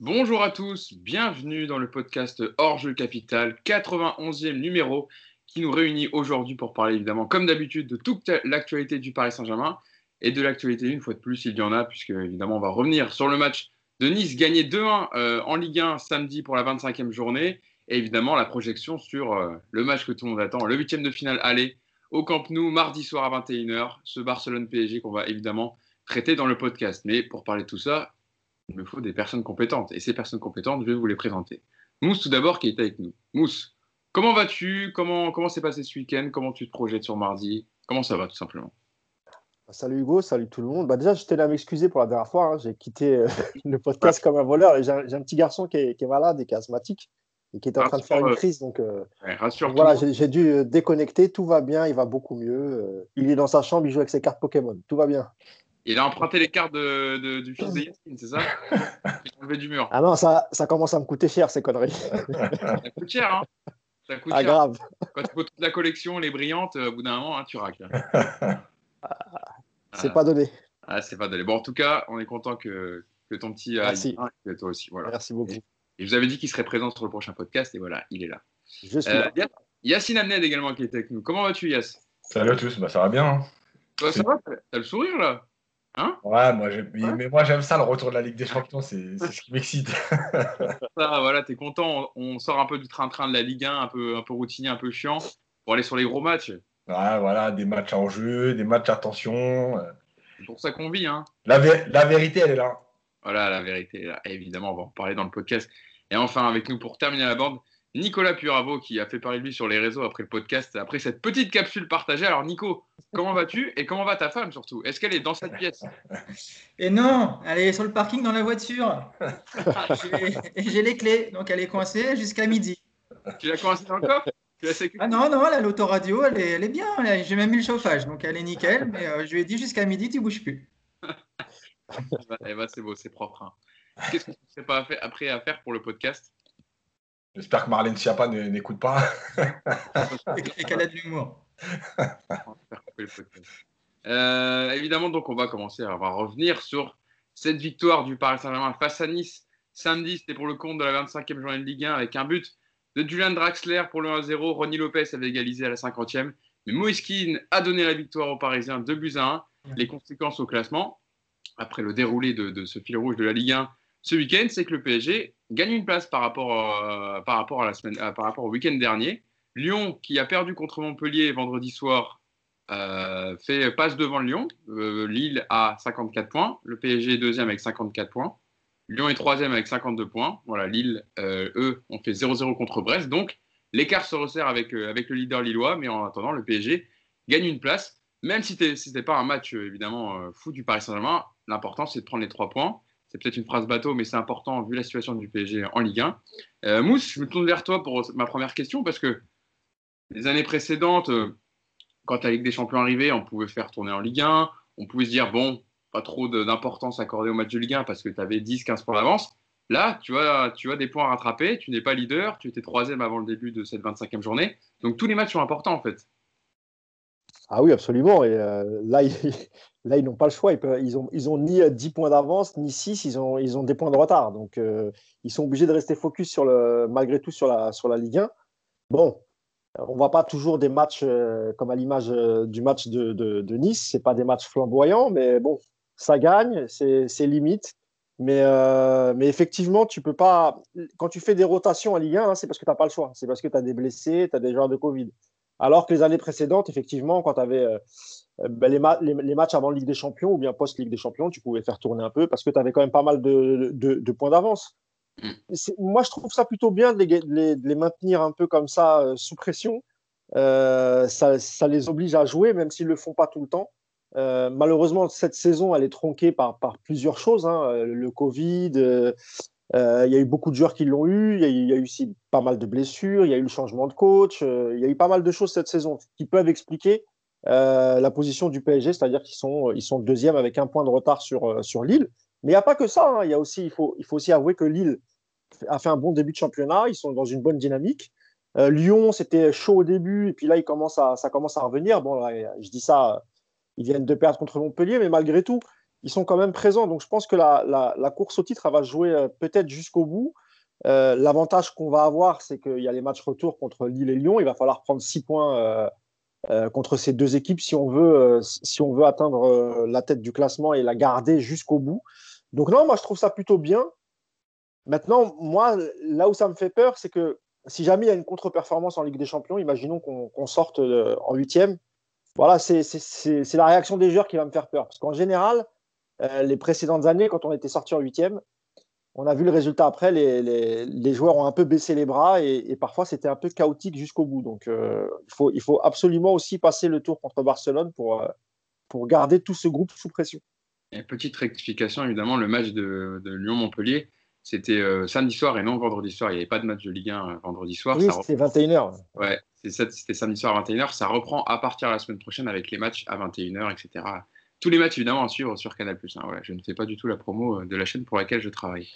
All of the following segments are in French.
Bonjour à tous, bienvenue dans le podcast Hors Jeu Capital, 91e numéro qui nous réunit aujourd'hui pour parler évidemment, comme d'habitude, de toute l'actualité du Paris Saint-Germain et de l'actualité, une fois de plus, il y en a, puisque évidemment, on va revenir sur le match de Nice gagné 2-1 euh, en Ligue 1 samedi pour la 25e journée, et évidemment la projection sur euh, le match que tout le monde attend, le huitième de finale aller au Camp Nou, mardi soir à 21h, ce Barcelone-PSG qu'on va évidemment traiter dans le podcast. Mais pour parler de tout ça, il me faut des personnes compétentes. Et ces personnes compétentes, je vais vous les présenter. Mousse, tout d'abord, qui est avec nous. Mousse, comment vas-tu? Comment comment s'est passé ce week-end? Comment tu te projettes sur mardi? Comment ça va, tout simplement? Salut Hugo, salut tout le monde. Bah déjà, je tenais à m'excuser pour la dernière fois. Hein. J'ai quitté euh, le podcast comme un voleur. J'ai un, petit garçon qui est, malade et qui est asthmatique et qui est en train de faire une crise. Donc, euh, voilà, j'ai dû euh, déconnecter. Tout va bien, il va beaucoup mieux. il est dans sa chambre, il joue avec ses cartes Pokémon. Tout va bien. Il a emprunté les cartes de, du fils de Yacine, c'est ça Il a du mur. Ah non, ça, ça commence à me coûter cher, ces conneries. ça coûte cher, hein ça coûte ah, grave. Quand tu vois toute la collection, les brillantes, au bout d'un moment, hein, tu racles. c'est pas donné. Ah, c'est pas donné. Bon, en tout cas, on est content que, que ton petit Merci. et toi aussi. Voilà. Merci beaucoup. Et, je vous avais dit qu'il serait présent sur le prochain podcast, et voilà, il est là. Je suis euh, là. Yacine Amned également qui est avec nous. Comment vas-tu, Yass Salut à tous, bah, ça va bien. Hein. ça va? T'as le sourire là? Hein ouais, moi, mais moi j'aime ça, le retour de la Ligue des Champions, c'est ce qui m'excite. ça, voilà, t'es content, on, sort un peu du train-train de la Ligue 1, un peu, un peu routinier, un peu chiant, pour aller sur les gros matchs. Ouais, voilà, des matchs en jeu, des matchs à tension. C'est pour ça qu'on vit. Hein. La, la, vérité, elle est là. Voilà, la vérité est là. évidemment, on va en parler dans le podcast. Et enfin, avec nous pour terminer la bande, Nicolas Puravo qui a fait parler de lui sur les réseaux après le podcast, après cette petite capsule partagée. Alors Nico, comment vas-tu et comment va ta femme surtout? Est-ce qu'elle est dans cette pièce? Et non, elle est sur le parking dans la voiture. J'ai les clés, donc elle est coincée jusqu'à midi. Tu l'as coincée dans le coffre? Ah non, non, la l'autoradio, elle est, elle est bien. J'ai même mis le chauffage, donc elle est nickel. Mais euh, je lui ai dit jusqu'à midi, tu bouges plus. eh ben, c'est beau, c'est propre. Hein. Qu'est-ce que tu ne sais pas après à faire pour le podcast? J'espère que Marlène Schiappa n'écoute pas. Et qu'elle a de l'humour. Euh, évidemment, donc on va commencer, à revenir sur cette victoire du Paris Saint-Germain face à Nice samedi. C'était pour le compte de la 25e journée de Ligue 1 avec un but de Julian Draxler pour le 1-0. Ronnie Lopez avait égalisé à la 50e. Mais Moiskin a donné la victoire aux Parisiens 2 buts à 1. Les conséquences au classement, après le déroulé de, de ce fil rouge de la Ligue 1 ce week-end, c'est que le PSG gagne une place par rapport, euh, par rapport, à la semaine, euh, par rapport au week-end dernier. Lyon, qui a perdu contre Montpellier vendredi soir, euh, fait passe devant Lyon. Lille a 54 points. Le PSG est deuxième avec 54 points. Lyon est troisième avec 52 points. Voilà, Lille, eux, ont fait 0-0 contre Brest. Donc, l'écart se resserre avec, avec le leader lillois. Mais en attendant, le PSG gagne une place. Même si ce n'était pas un match, évidemment, fou du Paris Saint-Germain, l'important, c'est de prendre les trois points c'est peut-être une phrase bateau, mais c'est important vu la situation du PSG en Ligue 1. Euh, Mousse, je me tourne vers toi pour ma première question parce que les années précédentes, euh, quand la Ligue des Champions arrivait, on pouvait faire tourner en Ligue 1, on pouvait se dire, bon, pas trop d'importance accordée au match de Ligue 1 parce que tu avais 10-15 points d'avance. Là, tu as, tu as des points à rattraper, tu n'es pas leader, tu étais troisième avant le début de cette 25e journée. Donc tous les matchs sont importants en fait. Ah oui, absolument. Et euh, là, Là, ils n'ont pas le choix. Ils, peuvent, ils, ont, ils ont ni 10 euh, points d'avance, ni 6. Ils ont, ils ont des points de retard. Donc, euh, ils sont obligés de rester focus sur le, malgré tout sur la, sur la Ligue 1. Bon, on ne voit pas toujours des matchs comme à l'image du match de, de, de Nice. Ce pas des matchs flamboyants, mais bon, ça gagne, c'est limite. Mais, mais effectivement, tu peux pas. Quand tu fais des rotations en Ligue 1, hein, c'est parce que tu n'as pas le choix. C'est parce que tu as des blessés, tu as des joueurs de Covid. Alors que les années précédentes, effectivement, quand tu avais euh, ben, les, matchs avant Ligue des Champions ou bien post-Ligue des Champions, tu pouvais faire tourner un peu parce que tu avais quand même pas mal de, points d'avance. Mm. Moi, je trouve ça plutôt bien de les, maintenir un peu comme ça, euh, sous pression. Euh, ça, les oblige à jouer, même s'ils ne le font pas tout le temps. malheureusement, cette saison, elle est tronquée par, plusieurs choses. Hein. Le Covid, il y a eu beaucoup de joueurs qui l'ont eu. Il y, a eu aussi pas mal de blessures. Il y a eu le changement de coach. il y a eu pas mal de choses cette saison qui peuvent expliquer euh, la position du PSG, c'est-à-dire qu'ils sont, ils sont deuxième avec un point de retard sur, euh, sur Lille. Mais il n'y a pas que ça. Hein. Il, y a aussi, il, faut, il faut aussi avouer que Lille a fait un bon début de championnat. Ils sont dans une bonne dynamique. Euh, Lyon, c'était chaud au début, et puis là, il commence à, ça commence à revenir. Bon, je dis ça, ils viennent de perdre contre Montpellier, mais malgré tout, ils sont quand même présents. Donc je pense que la, course au titre, elle va jouer euh, peut-être jusqu'au bout. Euh, l'avantage qu'on va avoir, c'est qu'il y a les matchs retour contre Lille et Lyon. Il va falloir prendre six points contre ces deux équipes si on veut, atteindre la tête du classement et la garder jusqu'au bout. Donc non, moi je trouve ça plutôt bien. Maintenant, moi, là où ça me fait peur, c'est que si jamais il y a une contre-performance en Ligue des Champions, imaginons qu'on sorte euh, en huitième, voilà, c'est la réaction des joueurs qui va me faire peur. Parce qu'en général, euh, les précédentes années, quand on était sorti en huitième, on a vu le résultat après, les, joueurs ont un peu baissé les bras et, parfois c'était un peu chaotique jusqu'au bout. Donc euh, il, faut, il faut absolument aussi passer le tour contre Barcelone pour, pour garder tout ce groupe sous pression. Et petite rectification, évidemment, le match de Lyon-Montpellier, c'était euh, samedi soir et non vendredi soir. Il n'y avait pas de match de Ligue 1 euh, vendredi soir. Oui, c'était 21h. Ouais, c'était samedi soir à 21h. Ça reprend à partir de la semaine prochaine avec les matchs à 21h, etc. Tous les matchs, évidemment, à suivre sur Canal+. Hein. je ne fais pas du tout la promo euh, de la chaîne pour laquelle je travaille.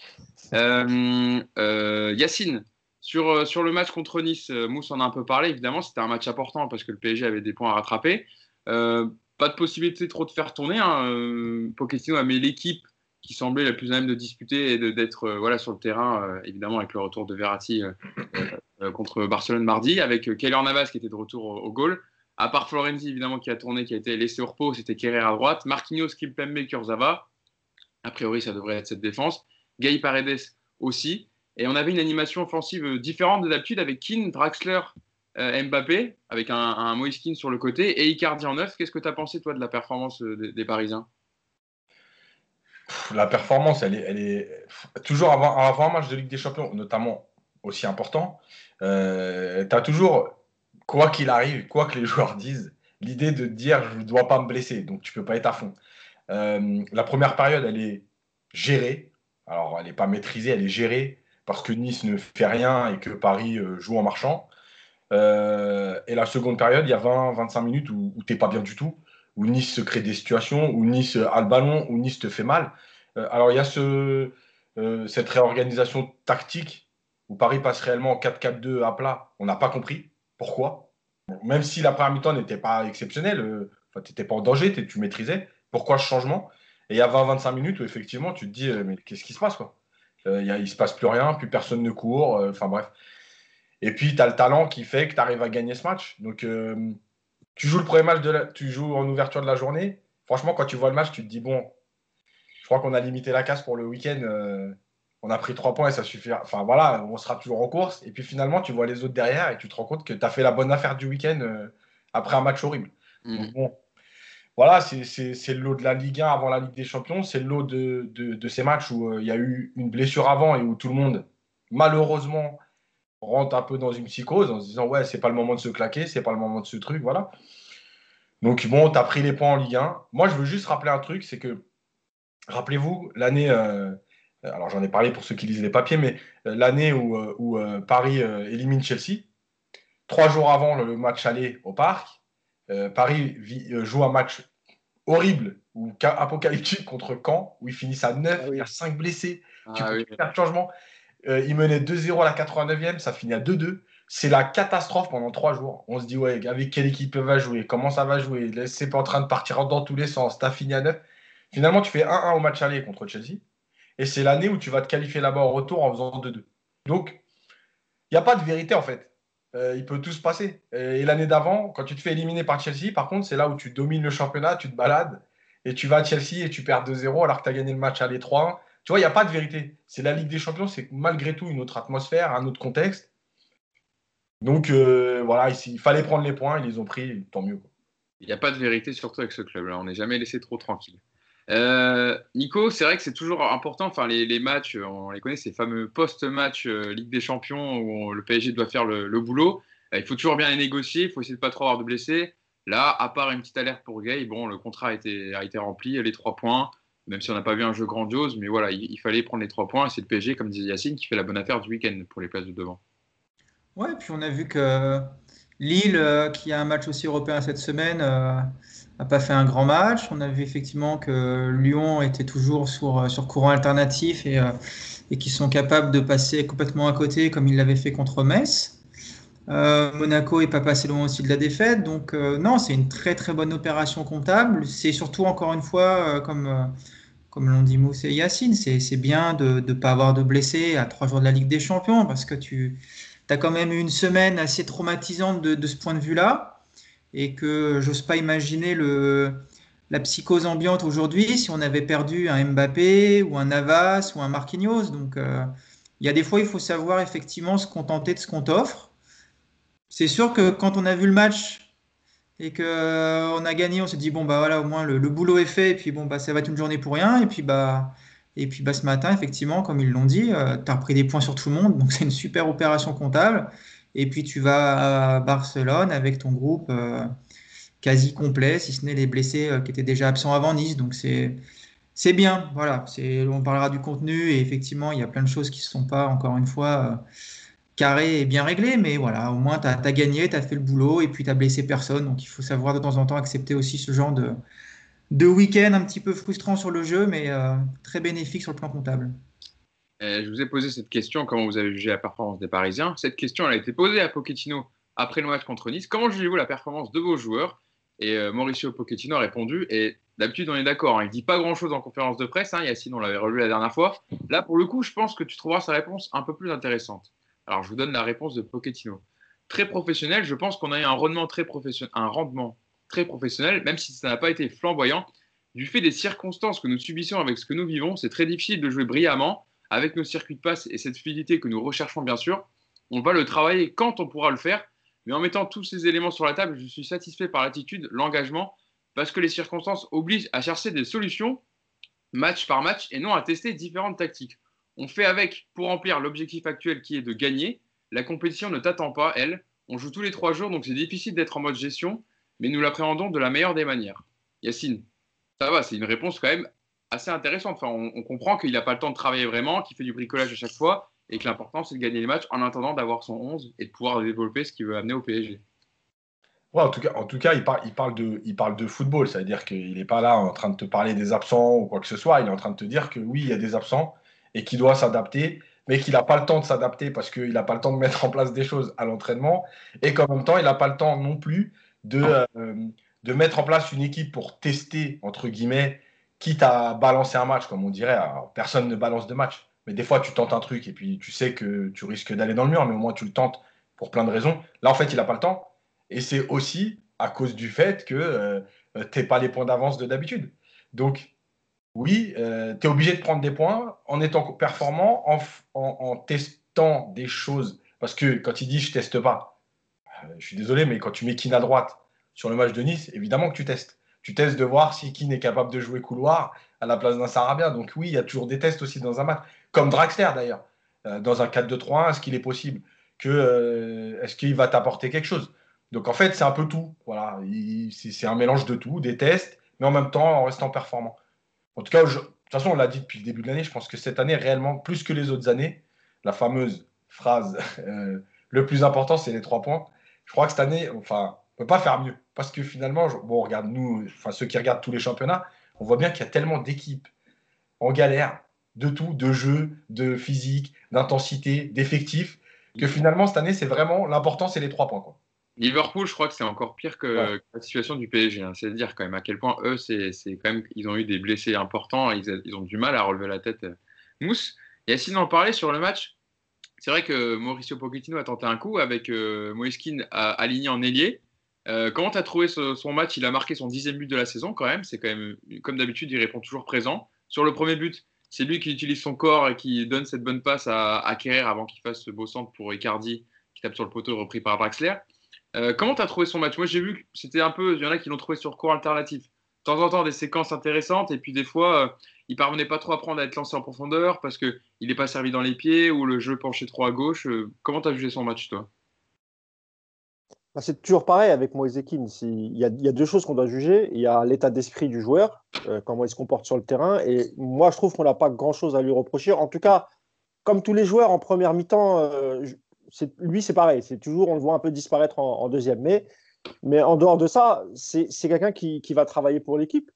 Yacine, sur, sur le match contre Nice, Mousse en a un peu parlé. Évidemment, c'était un match important parce que le PSG avait des points à rattraper. pas de possibilité trop de faire tourner. Hein. Pochettino a mis l'équipe qui semblait la plus à même de disputer et d'être euh, voilà, sur le terrain, euh, évidemment avec le retour de Verratti euh, contre Barcelone mardi, avec Keller Navas qui était de retour au, goal. À part Florenzi, évidemment, qui a tourné, qui a été laissé au repos, c'était Kerrer à droite. Marquinhos, Kimpembe, Kurzawa. A priori, ça devrait être cette défense. Gay Paredes aussi. Et on avait une animation offensive différente de d'habitude avec Keane, Draxler, Mbappé, avec un, un Moïse Keane sur le côté et Icardi en neuf. Qu'est-ce que tu as pensé, toi, de la performance des Parisiens? La performance, elle est, toujours avant, un match de Ligue des Champions, notamment aussi important. Euh, toujours, quoi qu'il arrive, quoi que les joueurs disent, l'idée de dire je ne dois pas me blesser, donc tu peux pas être à fond. Euh, la première période, elle est gérée. Alors, elle n'est pas maîtrisée, elle est gérée parce que Nice ne fait rien et que Paris euh, joue en marchant. et la seconde période, il y a 20-25 minutes où, tu n'es pas bien du tout où Nice se crée des situations, où Nice a le ballon, où Nice te fait mal. Euh, alors il y a ce, euh, cette réorganisation tactique où Paris passe réellement en 4-4-2 à plat. On n'a pas compris pourquoi? Même si la première mi-temps n'était pas exceptionnelle, euh, tu n'étais pas en danger, tu maîtrisais. Pourquoi ce changement? Et il y a 20-25 minutes où effectivement tu te dis mais qu'est-ce qui se passe quoi? Il ne se passe plus rien, plus personne ne court, enfin bref. Et puis tu as le talent qui fait que tu arrives à gagner ce match. Donc tu joues le premier match de la, tu joues en ouverture de la journée. Franchement, quand tu vois le match, tu te dis bon, je crois qu'on a limité la casse pour le week-end. Euh, on a pris trois points et ça suffit. Enfin voilà, on sera toujours en course. Et puis finalement, tu vois les autres derrière et tu te rends compte que tu as fait la bonne affaire du week-end euh, après un match horrible. Mm. bon, voilà, c'est le lot de la Ligue 1 avant la Ligue des Champions. C'est le lot de, de, ces matchs où euh, il y a eu une blessure avant et où tout le monde, malheureusement, rentre un peu dans une psychose en se disant ouais, c'est pas le moment de se claquer, c'est pas le moment de ce truc, voilà. Donc bon, tu as pris les points en Ligue 1. Moi, je veux juste rappeler un truc, c'est que, rappelez-vous, l'année, euh, alors j'en ai parlé pour ceux qui lisent les papiers, mais euh, l'année où, euh, où Paris élimine Chelsea, trois jours avant le match aller au parc, Paris joue un match horrible ou apocalyptique contre Caen, où ils finissent à 9, ah il y a 5 blessés, ah, tu peux faire changement. Euh, il menait 2-0 à la 89e, ça finit à 2-2. C'est la catastrophe pendant trois jours. On se dit, ouais, avec quelle équipe va jouer Comment ça va jouer C'est pas en train de partir dans tous les sens. T'as fini à 9. Finalement, tu fais 1-1 au match aller contre Chelsea. Et c'est l'année où tu vas te qualifier là-bas au retour en faisant 2-2. Donc, il n'y a pas de vérité en fait. Euh, il peut tout se passer. Et l'année d'avant, quand tu te fais éliminer par Chelsea, par contre, c'est là où tu domines le championnat, tu te balades et tu vas à Chelsea et tu perds 2-0 alors que tu as gagné le match aller 3-1. Tu vois, il n'y a pas de vérité. C'est la Ligue des Champions, c'est malgré tout une autre atmosphère, un autre contexte. Donc euh, voilà, il fallait prendre les points, ils les ont pris, tant mieux. Il n'y a pas de vérité, surtout avec ce club-là. On n'est jamais laissé trop tranquille. Euh, Nico, c'est vrai que c'est toujours important. Enfin, les, matchs, on les connaît, ces fameux post-match euh, Ligue des Champions où le PSG doit faire le, boulot. il faut toujours bien les négocier. Il faut essayer de pas trop avoir de blessés. Là, à part une petite alerte pour Gay, bon, le contrat a été, rempli, les trois points même si on n'a pas vu un jeu grandiose, mais voilà, il, fallait prendre les trois points. Et c'est le PSG, comme disait Yacine, qui fait la bonne affaire du week-end pour les places de devant. Ouais, puis on a vu que Lille, euh, qui a un match aussi européen cette semaine, n'a euh, pas fait un grand match. On a vu effectivement que Lyon était toujours sur, euh, sur courant alternatif et, et qui sont capables de passer complètement à côté, comme ils l'avaient fait contre Metz. Monaco n'est pas passé loin aussi de la défaite. Donc non, c'est une très très bonne opération comptable. C'est surtout encore une fois, comme comme l'ont dit Mousse et Yacine, c'est bien de ne pas avoir de blessés à trois jours de la Ligue des Champions parce que tu as quand même eu une semaine assez traumatisante de, ce point de vue-là et que j'ose pas imaginer la psychose ambiante aujourd'hui si on avait perdu un Mbappé ou un Navas ou un Marquinhos. Donc euh, il y a des fois, il faut savoir effectivement se contenter de ce qu'on t'offre. C'est sûr que quand on a vu le match et qu'on euh, a gagné, on se dit bon bah voilà au moins le, boulot est fait et puis bon bah ça va être une journée pour rien et puis bah et puis bah ce matin effectivement comme ils l'ont dit, euh, tu as repris des points sur tout le monde donc c'est une super opération comptable et puis tu vas à Barcelone avec ton groupe euh, quasi complet si ce n'est les blessés qui étaient déjà absents avant Nice donc c'est bien voilà on parlera du contenu et effectivement il y a plein de choses qui ne sont pas encore une fois carré et bien réglé, mais voilà, au moins tu as, gagné, tu as fait le boulot et puis tu as blessé personne. Donc il faut savoir de temps en temps accepter aussi ce genre de, week-end un petit peu frustrant sur le jeu, mais euh, très bénéfique sur le plan comptable. Je vous ai posé cette question, comment vous avez jugé la performance des Parisiens Cette question, a été posée à Pochettino après le match contre Nice. Comment jugez-vous la performance de vos joueurs? Et euh, Mauricio Pochettino a répondu, et d'habitude on est d'accord, hein, il dit pas grand-chose en conférence de presse, hein, Yacine, on l'avait relu la dernière fois. Là, pour le coup, je pense que tu trouveras sa réponse un peu plus intéressante. Alors, je vous donne la réponse de Pochettino. Très professionnel, je pense qu'on a eu un rendement très professionnel, un rendement très professionnel, même si ça n'a pas été flamboyant. Du fait des circonstances que nous subissons avec ce que nous vivons, c'est très difficile de jouer brillamment avec nos circuits de passe et cette fluidité que nous recherchons bien sûr. On va le travailler quand on pourra le faire, mais en mettant tous ces éléments sur la table, je suis satisfait par l'attitude, l'engagement, parce que les circonstances obligent à chercher des solutions match par match et non à tester différentes tactiques. On fait avec pour remplir l'objectif actuel qui est de gagner. La compétition ne t'attend pas, elle. On joue tous les trois jours, donc c'est difficile d'être en mode gestion, mais nous l'appréhendons de la meilleure des manières. Yacine, ça va, c'est une réponse quand même assez intéressante. Enfin, on, comprend qu'il n'a pas le temps de travailler vraiment, qu'il fait du bricolage à chaque fois, et que l'important, c'est de gagner les matchs en attendant d'avoir son 11 et de pouvoir développer ce qu'il veut amener au PSG. en tout cas, en tout cas il, parle, de, il parle de football, c'est-à-dire qu'il n'est pas là en train de te parler des absents ou quoi que ce soit, il est en train de te dire que oui, il y a des absents, et qui doit s'adapter, mais qu'il n'a pas le temps de s'adapter parce qu'il n'a pas le temps de mettre en place des choses à l'entraînement et qu'en même temps, il n'a pas le temps non plus de, euh, de mettre en place une équipe pour tester, entre guillemets, quitte à balancer un match, comme on dirait. personne ne balance de match, mais des fois, tu tentes un truc et puis tu sais que tu risques d'aller dans le mur, mais au moins tu le tentes pour plein de raisons. Là, en fait, il n'a pas le temps. Et c'est aussi à cause du fait que euh, tu n'es pas les points d'avance de d'habitude. Donc, oui, euh, tu es obligé de prendre des points en étant performant, en, testant des choses. Parce que quand il dit je teste pas, euh, je suis désolé, mais quand tu mets Keane à droite sur le match de Nice, évidemment que tu testes. Tu testes de voir si Keane est capable de jouer couloir à la place d'un Sarabia. Donc oui, il y a toujours des tests aussi dans un match. Comme Draxler d'ailleurs. Euh, dans un 4-2-3-1, est-ce qu'il est possible que Est-ce qu'il va t'apporter quelque chose? Donc en fait, c'est un peu tout. Voilà, c'est un mélange de tout, des tests, mais en même temps en restant performant. En tout cas, de toute façon, on l'a dit depuis le début de l'année, je pense que cette année, réellement, plus que les autres années, la fameuse phrase euh, le plus important, c'est les trois points. Je crois que cette année, enfin, peut pas faire mieux. Parce que finalement, bon, regarde, nous, enfin, ceux qui regardent tous les championnats, on voit bien qu'il y a tellement d'équipes en galère, de tout, de jeu, de physique, d'intensité, d'effectifs, que finalement, cette année, c'est vraiment l'important, c'est les trois points. Quoi. Liverpool, je crois que c'est encore pire que, la situation du PSG. Hein. C'est dire quand même à quel point eux, c'est quand même, ils ont eu des blessés importants, ils, ils, ont du mal à relever la tête. Euh, Mousse, Yacine en parlait sur le match. C'est vrai que Mauricio Pochettino a tenté un coup avec euh, aligné en ailier. Euh, comment tu as trouvé son match? Il a marqué son dixième but de la saison quand même. C'est quand même, comme d'habitude, il répond toujours présent. Sur le premier but, c'est lui qui utilise son corps et qui donne cette bonne passe à, à avant qu'il fasse ce beau centre pour Icardi qui tape sur le poteau repris par Draxler. Euh, comment tu as trouvé son match? Moi, j'ai vu que c'était un peu. Il y en a qui l'ont trouvé sur cours alternatif. De temps en temps, des séquences intéressantes, et puis des fois, euh, il parvenait pas trop à prendre à être lancé en profondeur parce qu'il n'est pas servi dans les pieds ou le jeu penchait trop à gauche. Euh, comment tu as jugé son match, toi? C'est toujours pareil avec Moïse a, il y a deux choses qu'on doit juger. Il y a l'état d'esprit du joueur, comment il se comporte sur le terrain. Et moi, je trouve qu'on n'a pas grand-chose à lui reprocher. En tout cas, comme tous les joueurs en première mi-temps, lui, c'est pareil. C'est toujours, on le voit un peu disparaître en, deuxième. Mais, en dehors de ça, c'est quelqu'un qui, qui, va travailler pour l'équipe,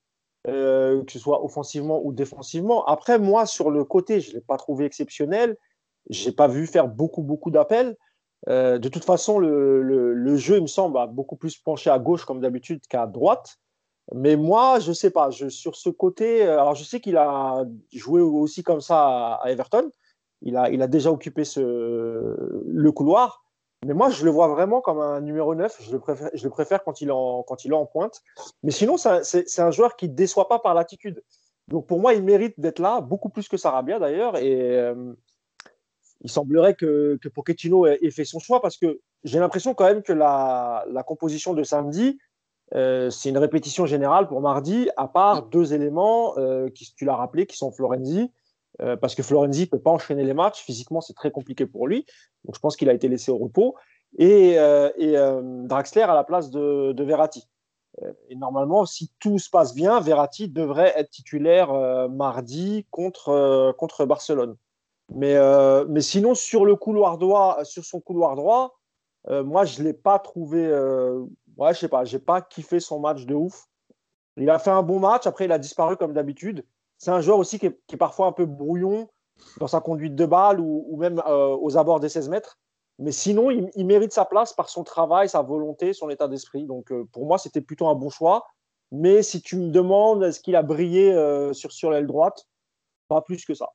euh, que ce soit offensivement ou défensivement. Après, moi, sur le côté, je ne l'ai pas trouvé exceptionnel. Je n'ai pas vu faire beaucoup, beaucoup d'appels. Euh, de toute façon, le, jeu, il me semble, a beaucoup plus penché à gauche, comme d'habitude, qu'à droite. Mais moi, je sais pas. Sur ce côté, alors je sais qu'il a joué aussi comme ça à Everton. Il a, déjà occupé ce, le couloir. Mais moi, je le vois vraiment comme un numéro 9. Je le préfère, quand, il en, est en pointe. Mais sinon, c'est un joueur qui ne déçoit pas par l'attitude. Donc pour moi, il mérite d'être là, beaucoup plus que Sarabia d'ailleurs. Euh, il semblerait que, que Pochettino ait, fait son choix parce que j'ai l'impression quand même que la, la composition de samedi, euh, c'est une répétition générale pour mardi, à part deux éléments euh, qui, tu l'as rappelé, qui sont Florenzi, euh, parce que Florenzi ne peut pas enchaîner les matchs. Physiquement, c'est très compliqué pour lui. Donc, je pense qu'il a été laissé au repos. Et, et Draxler à la place de, de Verratti. Et normalement, si tout se passe bien, Verratti devrait être titulaire mardi contre, contre Barcelone. Mais, mais sinon, sur le couloir droit, sur son couloir droit, moi, je ne l'ai pas trouvé ouais, je sais pas, j'ai pas kiffé son match de ouf. Il a fait un bon match, après il a disparu comme d'habitude. C'est un joueur aussi qui est, parfois un peu brouillon dans sa conduite de balle ou, même euh, aux abords des 16 mètres. Mais sinon, il, mérite sa place par son travail, sa volonté, son état d'esprit. Donc euh, pour moi, c'était plutôt un bon choix. Mais si tu me demandes est-ce qu'il a brillé euh, sur, sur l'aile droite, pas plus que ça.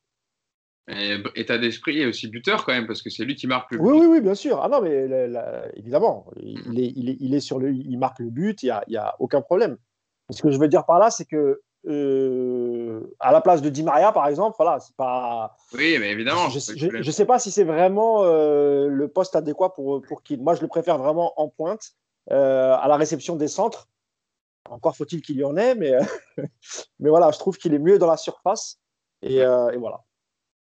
Et état d'esprit et aussi buteur quand même, parce que c'est lui qui marque le but. Oui, oui, oui, bien sûr. Ah non, mais évidemment, il, est, il, est, il, est, sur le, il marque le but, il n'y a, y a, aucun problème. Ce que je veux dire par là, c'est que euh, à la place de Di Maria, par exemple, voilà, c'est pas. Oui, mais évidemment. Je ne sais pas si c'est vraiment euh, le poste adéquat pour, pour qui. Moi, je le préfère vraiment en pointe, euh, à la réception des centres. Encore faut-il qu'il y en ait, mais, mais voilà, je trouve qu'il est mieux dans la surface. Et, et voilà.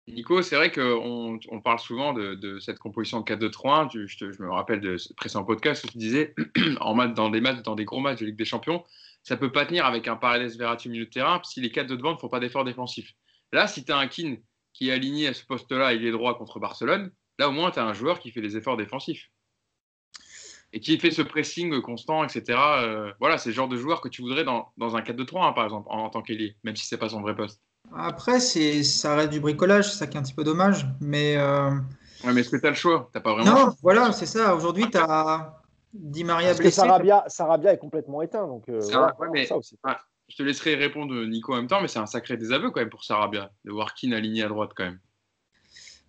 Nico, c'est vrai qu'on on parle souvent de, cette composition de 4-2-3-1. Je, me rappelle de ce précédent podcast où tu disais, en dans, des matchs, dans des gros matchs de Ligue des Champions, ça peut pas tenir avec un Paredes Verratti au milieu de terrain si les 4 de devant ne font pas d'effort défensif. Là, si tu as un Kin qui est aligné à ce poste-là, il est droit contre Barcelone, là au moins tu as un joueur qui fait des efforts défensifs. Et qui fait ce pressing constant, etc. Euh, voilà, c'est le genre de joueur que tu voudrais dans, un 4-2-3, 1 par exemple, en, en tant qu'ailier, même si c'est pas son vrai poste. Après, c'est, ça reste du bricolage, c'est ça qui est un petit peu dommage. Mais, euh... ouais, mais est-ce que tu as le choix? T'as pas vraiment Non, voilà, c'est ça. Aujourd'hui, tu as Di Maria Parce blessé. Que Sarabia, Sarabia est complètement éteint. Donc, euh, voilà, ouais, mais, ça aussi. je te laisserai répondre, Nico, en même temps, mais c'est un sacré désaveu quand même pour Sarabia, de voir Keane aligné à droite quand même.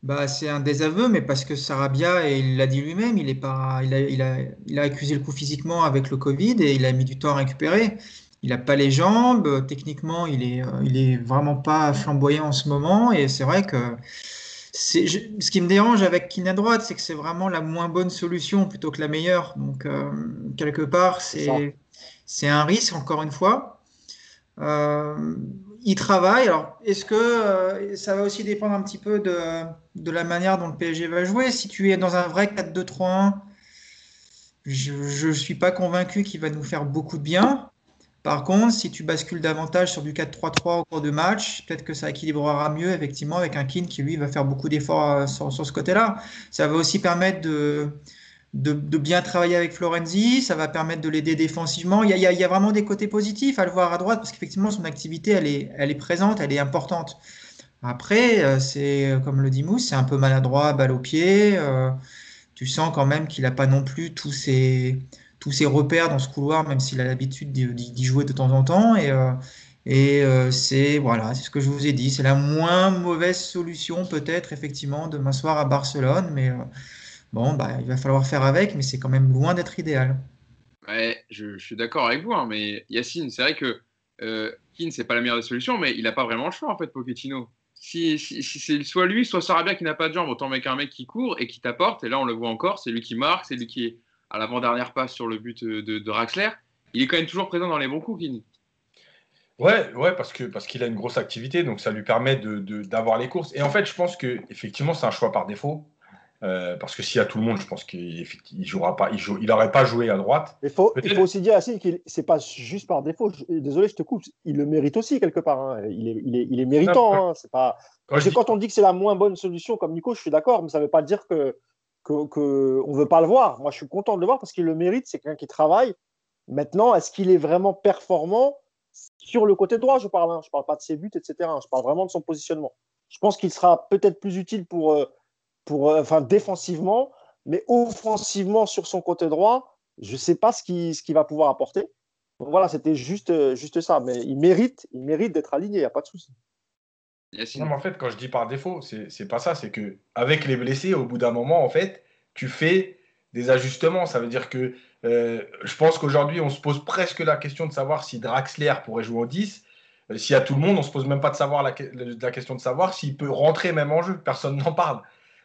Bah, c'est un désaveu, mais parce que Sarabia, et il l'a dit lui-même, il, est pas, il, a, il, a, il a accusé le coup physiquement avec le Covid et il a mis du temps à récupérer il n'a pas les jambes, techniquement, il est, euh, il est vraiment pas flamboyant en ce moment. Et c'est vrai que ce qui me dérange avec Kine à droite, c'est que c'est vraiment la moins bonne solution plutôt que la meilleure. Donc, euh, quelque part, c'est un risque, encore une fois. Euh, il travaille. Alors, est-ce que ça va aussi dépendre un petit peu de, de, la manière dont le PSG va jouer Si tu es dans un vrai 4-2-3-1, je ne suis pas convaincu qu'il va nous faire beaucoup de bien. Par contre, si tu bascules davantage sur du 4-3-3 au cours de match, peut-être que ça équilibrera mieux, effectivement, avec un Kin qui, lui, va faire beaucoup d'efforts euh, sur, ce côté-là. Ça va aussi permettre de, bien travailler avec Florenzi, ça va permettre de l'aider défensivement. Il y, a, vraiment des côtés positifs à le voir à droite, parce qu'effectivement, son activité, elle est, présente, elle est importante. Après, euh, c'est comme le dit Mousse, c'est un peu maladroit, balle au pied. Euh, tu sens quand même qu'il n'a pas non plus tous ses tous ses repères dans ce couloir, même s'il a l'habitude d'y jouer de temps en temps. Et, euh, euh, c'est voilà, c'est ce que je vous ai dit. C'est la moins mauvaise solution peut-être effectivement de m'asseoir à Barcelone, mais euh, bon, bah, il va falloir faire avec, mais c'est quand même loin d'être idéal. Ouais, je, suis d'accord avec vous, hein, mais Yacine, c'est vrai que euh, Keane, c'est pas la meilleure des solutions, mais il n'a pas vraiment le choix en fait, Pochettino. Si, c'est soit lui, soit Sarabia qui n'a pas de jambes, autant avec un mec qui court et qui t'apporte, et là on le voit encore, c'est lui qui marque, c'est lui qui est à l'avant-dernière passe sur le but de, de, Raxler, il est quand même toujours présent dans les bons coups, Kini. Ouais, ouais, parce que parce qu'il a une grosse activité, donc ça lui permet d'avoir de, les courses. Et en fait, je pense que effectivement, c'est un choix par défaut. Euh, parce que s'il y a tout le monde, je pense qu'il jouera pas, il, joue, il aurait pas joué à droite. Il faut, il faut aussi dire à qu'il c'est pas juste par défaut. désolé, je te coupe. Il le mérite aussi quelque part. Hein. Il, est, il, est, il, est, méritant. Hein. C'est pas. Quand, quand on dit que c'est la moins bonne solution, comme Nico, je suis d'accord, mais ça veut pas dire que qu'on ne veut pas le voir. Moi, je suis content de le voir parce qu'il le mérite. C'est quelqu'un qui travaille. Maintenant, est-ce qu'il est vraiment performant sur le côté droit? Je parle. Hein. Je ne parle pas de ses buts, etc. Je parle vraiment de son positionnement. Je pense qu'il sera peut-être plus utile pour, euh, pour, euh, enfin, défensivement, mais offensivement sur son côté droit, je ne sais pas ce qu'il va pouvoir apporter. voilà, c'était juste, juste ça. Mais il mérite, il mérite d'être aligné, il n'y a pas de souci. Non, mais en fait, quand je dis par défaut, c'est pas ça. C'est que avec les blessés, au bout d'un moment, en fait, tu fais des ajustements. Ça veut dire que euh, je pense qu'aujourd'hui, on se pose presque la question de savoir si Draxler pourrait jouer en 10. Euh, S'il y a tout le monde, on se pose même pas de savoir la, la question de savoir s'il peut rentrer même en jeu. Personne n'en parle.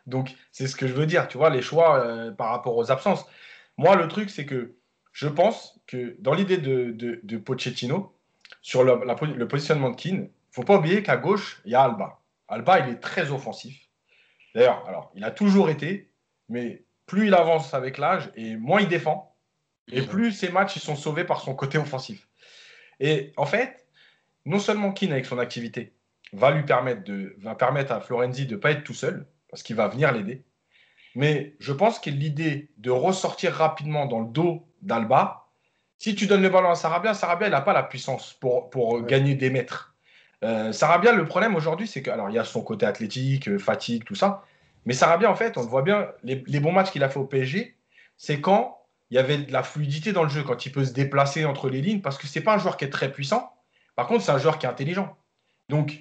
Donc, c'est ce que je veux dire. Tu vois, les choix euh, par rapport aux absences. Moi, le truc, c'est que je pense que dans l'idée de, de, Pochettino, sur le, le positionnement de Keane, faut pas oublier qu'à gauche, il y a Alba. Alba, il est très offensif. D'ailleurs, alors, il a toujours été, mais plus il avance avec l'âge et moins il défend, et plus ses matchs ils sont sauvés par son côté offensif. Et en fait, non seulement Keane avec son activité va lui permettre de va permettre à Florenzi de ne pas être tout seul parce qu'il va venir l'aider, mais je pense que l'idée de ressortir rapidement dans le dos d'Alba, si tu donnes le ballon à Sarabia, Sarabia il n'a pas la puissance pour, pour gagner des mètres. Euh, Sarabia, le problème aujourd'hui, c'est que alors il y a son côté athlétique, euh, fatigue, tout ça, mais Sarabia, en fait, on le voit bien, les, bons matchs qu'il a fait au PSG, c'est quand il y avait de la fluidité dans le jeu, quand il peut se déplacer entre les lignes, parce que ce n'est pas un joueur qui est très puissant. Par contre, c'est un joueur qui est intelligent. Donc,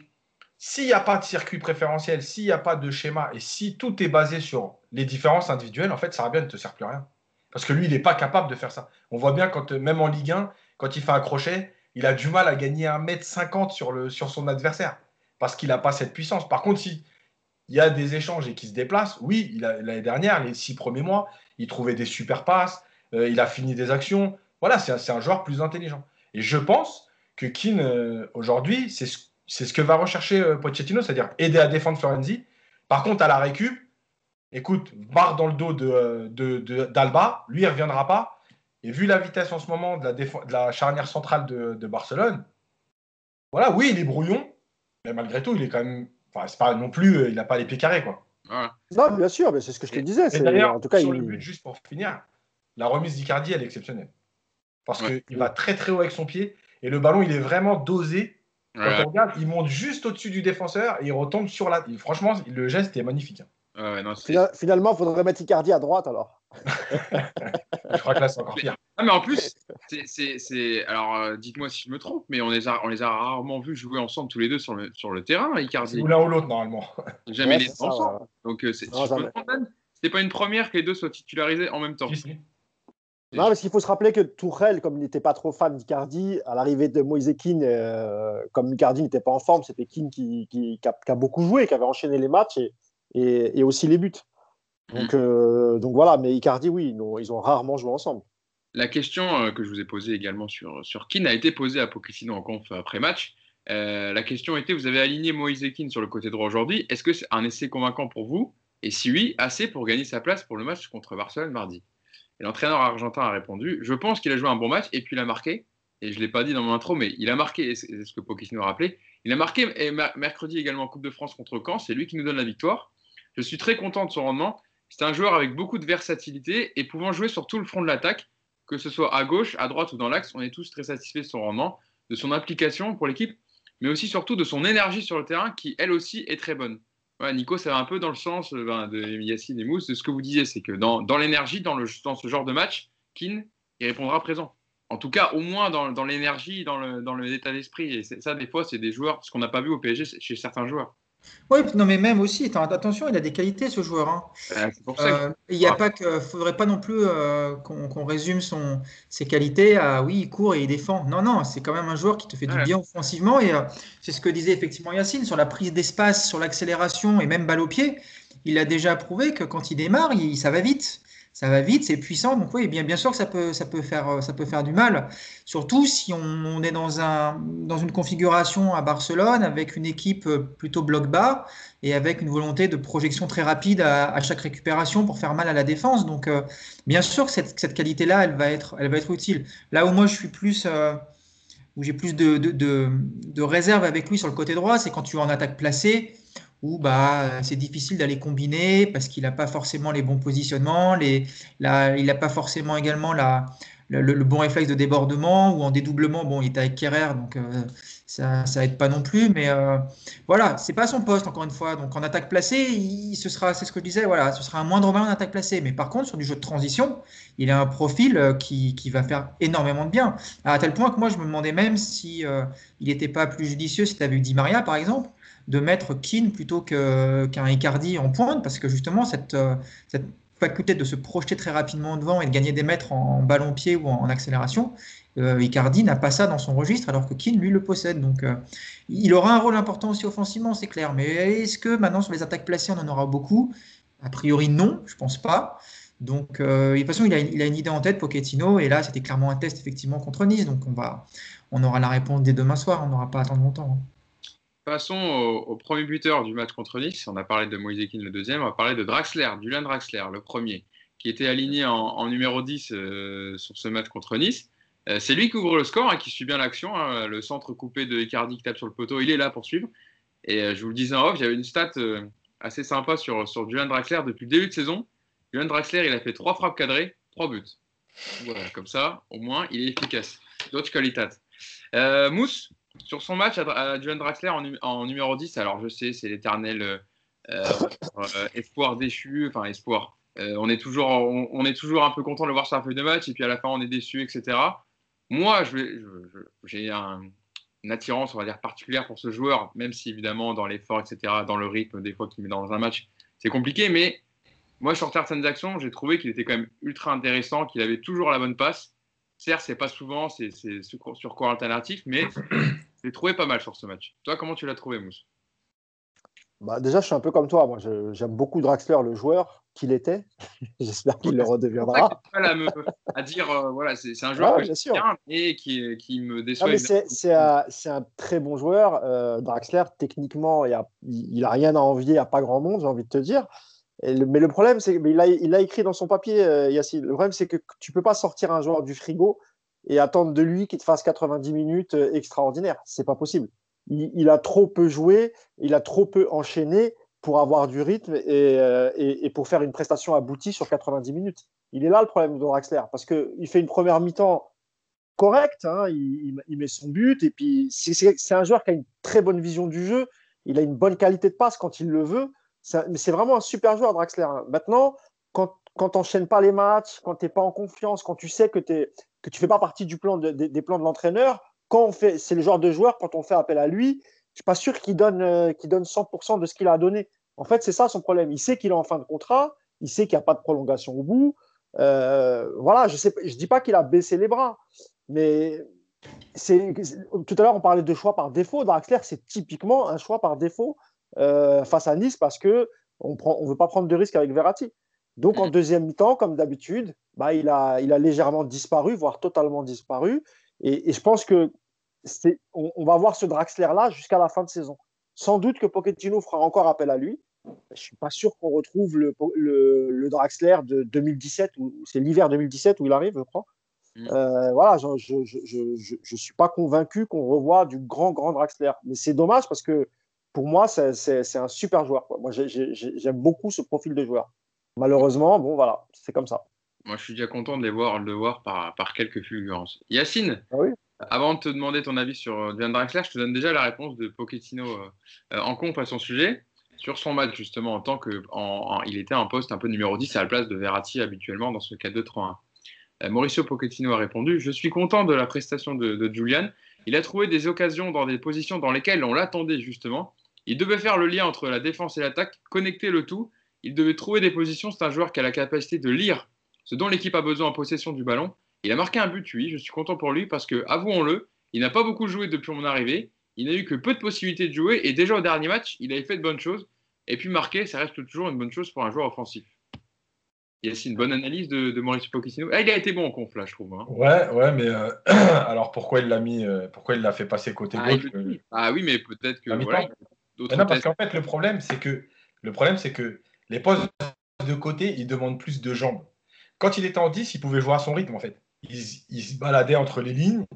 s'il n'y a pas de circuit préférentiel, s'il n'y a pas de schéma, et si tout est basé sur les différences individuelles, en fait, Sarabia ne te sert plus à rien. Parce que lui, il n'est pas capable de faire ça. On voit bien, quand, même en Ligue 1, quand il fait un crochet, il a du mal à gagner 1m50 sur, le, sur son adversaire. Parce qu'il n'a pas cette puissance. Par contre, si il y a des échanges et qui se déplacent. Oui, l'année dernière, les six premiers mois, il trouvait des super passes, euh, il a fini des actions. Voilà, c'est un, joueur plus intelligent. Et je pense que Keane, euh, aujourd'hui, c'est ce, que va rechercher euh, Pochettino, c'est-à-dire aider à défendre Florenzi. Par contre, à la récup, écoute, barre dans le dos d'Alba, de, de, lui, il ne reviendra pas. Et vu la vitesse en ce moment de la, de la charnière centrale de, Barcelone, voilà, oui, il est brouillon, mais malgré tout, il est quand même Enfin, c'est pas non plus, euh, il n'a pas les pieds carrés, quoi. Non, bien sûr, mais c'est ce que je te disais. Et d'ailleurs, en tout cas, sur le but, juste pour finir, la remise d'Icardi, elle est exceptionnelle. Parce qu'il va très très haut avec son pied et le ballon, il est vraiment dosé. Quand on regarde, il monte juste au-dessus du défenseur et il retombe sur la. Franchement, le geste est magnifique. Hein. Finalement, il faudrait mettre Icardi à droite alors. Je crois que là, c'est encore pire. Ah, mais en plus, c'est. Alors, euh, dites-moi si je me trompe, mais on les, a, on les a rarement vus jouer ensemble tous les deux sur le, sur le terrain, Icardi. Ou l'un ou l'autre, normalement. Jamais les deux ensemble. Donc, euh, c'était pas une première que les deux soient titularisés en même temps. Non, parce qu'il faut se rappeler que Tourelle, comme il n'était pas trop fan d'Icardi, à l'arrivée de Moïse Keane, euh, comme Icardi n'était pas en forme, c'était Keane qui, qui, a, beaucoup joué, qui avait enchaîné les matchs et, et, aussi les buts. Donc, mm. donc voilà, mais Icardi, oui, ils ont rarement joué ensemble. La question euh, que je vous ai posée également sur, sur Keane a été posée à Pochettino en conf après-match. Euh, la question était, vous avez aligné Moïse Keane sur le côté droit aujourd'hui. Est-ce que c'est un essai convaincant pour vous? Et si oui, assez pour gagner sa place pour le match contre Barcelone mardi Et l'entraîneur argentin a répondu, je pense qu'il a joué un bon match et puis il a marqué. Et je ne l'ai pas dit dans mon intro, mais il a marqué, c'est ce que Pochettino a rappelé. Il a marqué et mercredi également en Coupe de France contre Caen. C'est lui qui nous donne la victoire. Je suis très content de son rendement. C'est un joueur avec beaucoup de versatilité et pouvant jouer sur tout le front de l'attaque que ce soit à gauche, à droite ou dans l'axe, on est tous très satisfaits de son rendement, de son implication pour l'équipe, mais aussi surtout de son énergie sur le terrain qui, elle aussi, est très bonne. Nico, ça va un peu dans le sens euh, ben, de Yacine et Mousse de ce que vous disiez, c'est que dans, l'énergie, dans, ce genre de match, Keane, il répondra présent. En tout cas, au moins dans, l'énergie, dans le, d'esprit. Et ça, des fois, c'est des joueurs, ce qu'on n'a pas vu au PSG chez certains joueurs. Oui, non, mais même aussi, attention, il a des qualités ce joueur. Hein. Euh, il n'y a pas que, faudrait pas non plus euh, qu'on résume son, ses qualités à oui, il court et il défend. Non, non, c'est quand même un joueur qui te fait du bien offensivement et euh, c'est ce que disait effectivement Yacine sur la prise d'espace, sur l'accélération et même balle au pied. Il a déjà prouvé que quand il démarre, il, ça va vite ça va vite, c'est puissant. Donc oui, bien, sûr que ça peut, faire, du mal. Surtout si on, est dans, un, dans une configuration à Barcelone avec une équipe plutôt bloc bas et avec une volonté de projection très rapide à, chaque récupération pour faire mal à la défense. Donc euh, bien sûr que cette, qualité-là, elle, va être, utile. Là où moi je suis plus... Euh, où j'ai plus de, de, de, de réserve avec lui sur le côté droit, c'est quand tu es en attaque placée, où bah, c'est difficile d'aller combiner parce qu'il n'a pas forcément les bons positionnements, il n'a pas forcément également le, bon réflexe de débordement ou en dédoublement. Bon, il était avec Kerrer, donc ça, ça aide pas non plus. Mais voilà, c'est pas son poste encore une fois. Donc en attaque placée, ce sera, c'est ce que je disais, voilà, ce sera un moindre mal en attaque placée. Mais par contre, sur du jeu de transition, il a un profil qui, qui va faire énormément de bien. À tel point que moi, je me demandais même si n'était pas plus judicieux si tu avais eu Di Maria, par exemple de mettre Keane plutôt qu'un Icardi en pointe, parce que justement, cette, euh, cette, faculté de se projeter très rapidement devant et de gagner des mètres en, ballon-pied ou en, accélération, euh, Icardi n'a pas ça dans son registre, alors que Keane, lui, le possède. Donc, euh, il aura un rôle important aussi offensivement, c'est clair. Mais est-ce que maintenant, sur les attaques placées, on en aura beaucoup? A priori, non, je pense pas. Donc, de toute façon, il a, il a, une idée en tête, Pochettino, et là, c'était clairement un test effectivement contre Nice. Donc, on, va, on aura la réponse dès demain soir, on n'aura pas à attendre longtemps. Hein. Passons au, premier buteur du match contre Nice. On a parlé de Moïse Keane, le deuxième. On va parler de Draxler, Julian Draxler, le premier, qui était aligné en, numéro 10 euh, sur ce match contre Nice. Euh, c'est lui qui ouvre le score, hein, qui suit bien l'action. Hein. le centre coupé de Icardi qui tape sur le poteau, il est là pour suivre. Et euh, je vous le disais en off, j'avais une stat assez sympa sur, sur Julian Draxler depuis le début de saison. Julian Draxler, il a fait trois frappes cadrées, trois buts. Voilà, comme ça, au moins, il est efficace. D'autres qualités. Mousse, sur son match à, Julian Draxler en, numéro 10, alors je sais, c'est l'éternel euh, euh, espoir déchu, enfin espoir. Euh, on, est toujours, on, est toujours un peu content de le voir sur la feuille de match et puis à la fin on est déçu, etc. Moi, j'ai un, une attirance, on va dire, particulière pour ce joueur, même si évidemment dans l'effort, etc., dans le rythme, des fois qu'il met dans un match, c'est compliqué, mais moi sur certaines actions, j'ai trouvé qu'il était quand même ultra intéressant, qu'il avait toujours la bonne passe. Certes, c'est pas souvent, c'est sur cours alternatif, mais je l'ai trouvé pas mal sur ce match. Toi, comment tu l'as trouvé, Mousse? Bah, Déjà, je suis un peu comme toi. Moi, j'aime beaucoup Draxler, le joueur qu'il était. J'espère qu'il le redeviendra. à, me, à dire, euh, voilà, c'est un joueur que bien et qui, qui, me déçoit. C'est un, un, très bon joueur. Euh, Draxler, techniquement, il n'a a rien à envier à pas grand monde, j'ai envie de te dire mais le problème, c'est qu'il a, il écrit dans son papier, euh, Yacine, le problème, c'est que tu peux pas sortir un joueur du frigo et attendre de lui qu'il te fasse 90 minutes euh, extraordinaires. C'est pas possible. Il, a trop peu joué, il a trop peu enchaîné pour avoir du rythme et, euh, pour faire une prestation aboutie sur 90 minutes. Il est là le problème de Draxler, parce qu'il fait une première mi-temps correcte, hein, il, il, met son but, et puis c'est un joueur qui a une très bonne vision du jeu, il a une bonne qualité de passe quand il le veut, c'est vraiment un super joueur, Draxler. Maintenant, quand, quand tu n'enchaînes pas les matchs, quand tu n'es pas en confiance, quand tu sais que, tu ne fais pas partie du plan des plans de l'entraîneur, quand on fait, c'est le genre de joueur, quand on fait appel à lui, je suis pas sûr qu'il donne, euh, donne 100% de ce qu'il a donné. En fait, c'est ça son problème. Il sait qu'il est en fin de contrat, il sait qu'il n'y a pas de prolongation au bout. Euh, voilà, je ne je dis pas qu'il a baissé les bras, mais c'est, tout à l'heure, on parlait de choix par défaut. Draxler, c'est typiquement un choix par défaut euh, face à Nice parce que on ne veut pas prendre de risque avec Verratti. Donc en deuxième mi-temps, comme d'habitude, bah, il, a, il a légèrement disparu, voire totalement disparu. Et, je pense que on, on, va voir ce Draxler-là jusqu'à la fin de saison. Sans doute que Pochettino fera encore appel à lui. Je ne suis pas sûr qu'on retrouve le, le, Draxler de 2017, c'est l'hiver 2017 où il arrive, je crois. Mm. Euh, voilà, je ne suis pas convaincu qu'on revoit du grand, grand Draxler. Mais c'est dommage parce que pour moi, c'est un super joueur. Moi, j'aime beaucoup ce profil de joueur. Malheureusement, bon, voilà, c'est comme ça. Moi, je suis déjà content de les voir, le voir par, par quelques fulgurances. Yacine, ah avant de te demander ton avis sur Diane euh, Draxler, je te donne déjà la réponse de Pochettino euh, euh, en compte à son sujet. Sur son match, justement, en tant que. il était en poste un peu numéro 10 à la place de Verratti habituellement dans ce 4-2-3-1. Mauricio Pochettino a répondu Je suis content de la prestation de, de Julian. Il a trouvé des occasions dans des positions dans lesquelles on l'attendait justement. Il devait faire le lien entre la défense et l'attaque, connecter le tout. Il devait trouver des positions. C'est un joueur qui a la capacité de lire ce dont l'équipe a besoin en possession du ballon. Il a marqué un but, oui, je suis content pour lui parce que, avouons-le, il n'a pas beaucoup joué depuis mon arrivée. Il n'a eu que peu de possibilités de jouer et déjà au dernier match, il avait fait de bonnes choses. Et puis marquer, ça reste toujours une bonne chose pour un joueur offensif. c'est une bonne analyse de, Maurice Pochettino. Ah, il a été bon en conf là, je trouve. Hein. Ouais, ouais, mais euh, alors pourquoi il l'a mis, euh, pourquoi il l'a fait passer côté ah, gauche Ah oui, mais peut-être que non, parce qu'en fait, le problème, c'est que le problème, c'est que les postes de côté, ils demandent plus de jambes. Quand il était en 10, il pouvait jouer à son rythme, en fait. Il, se baladait entre les lignes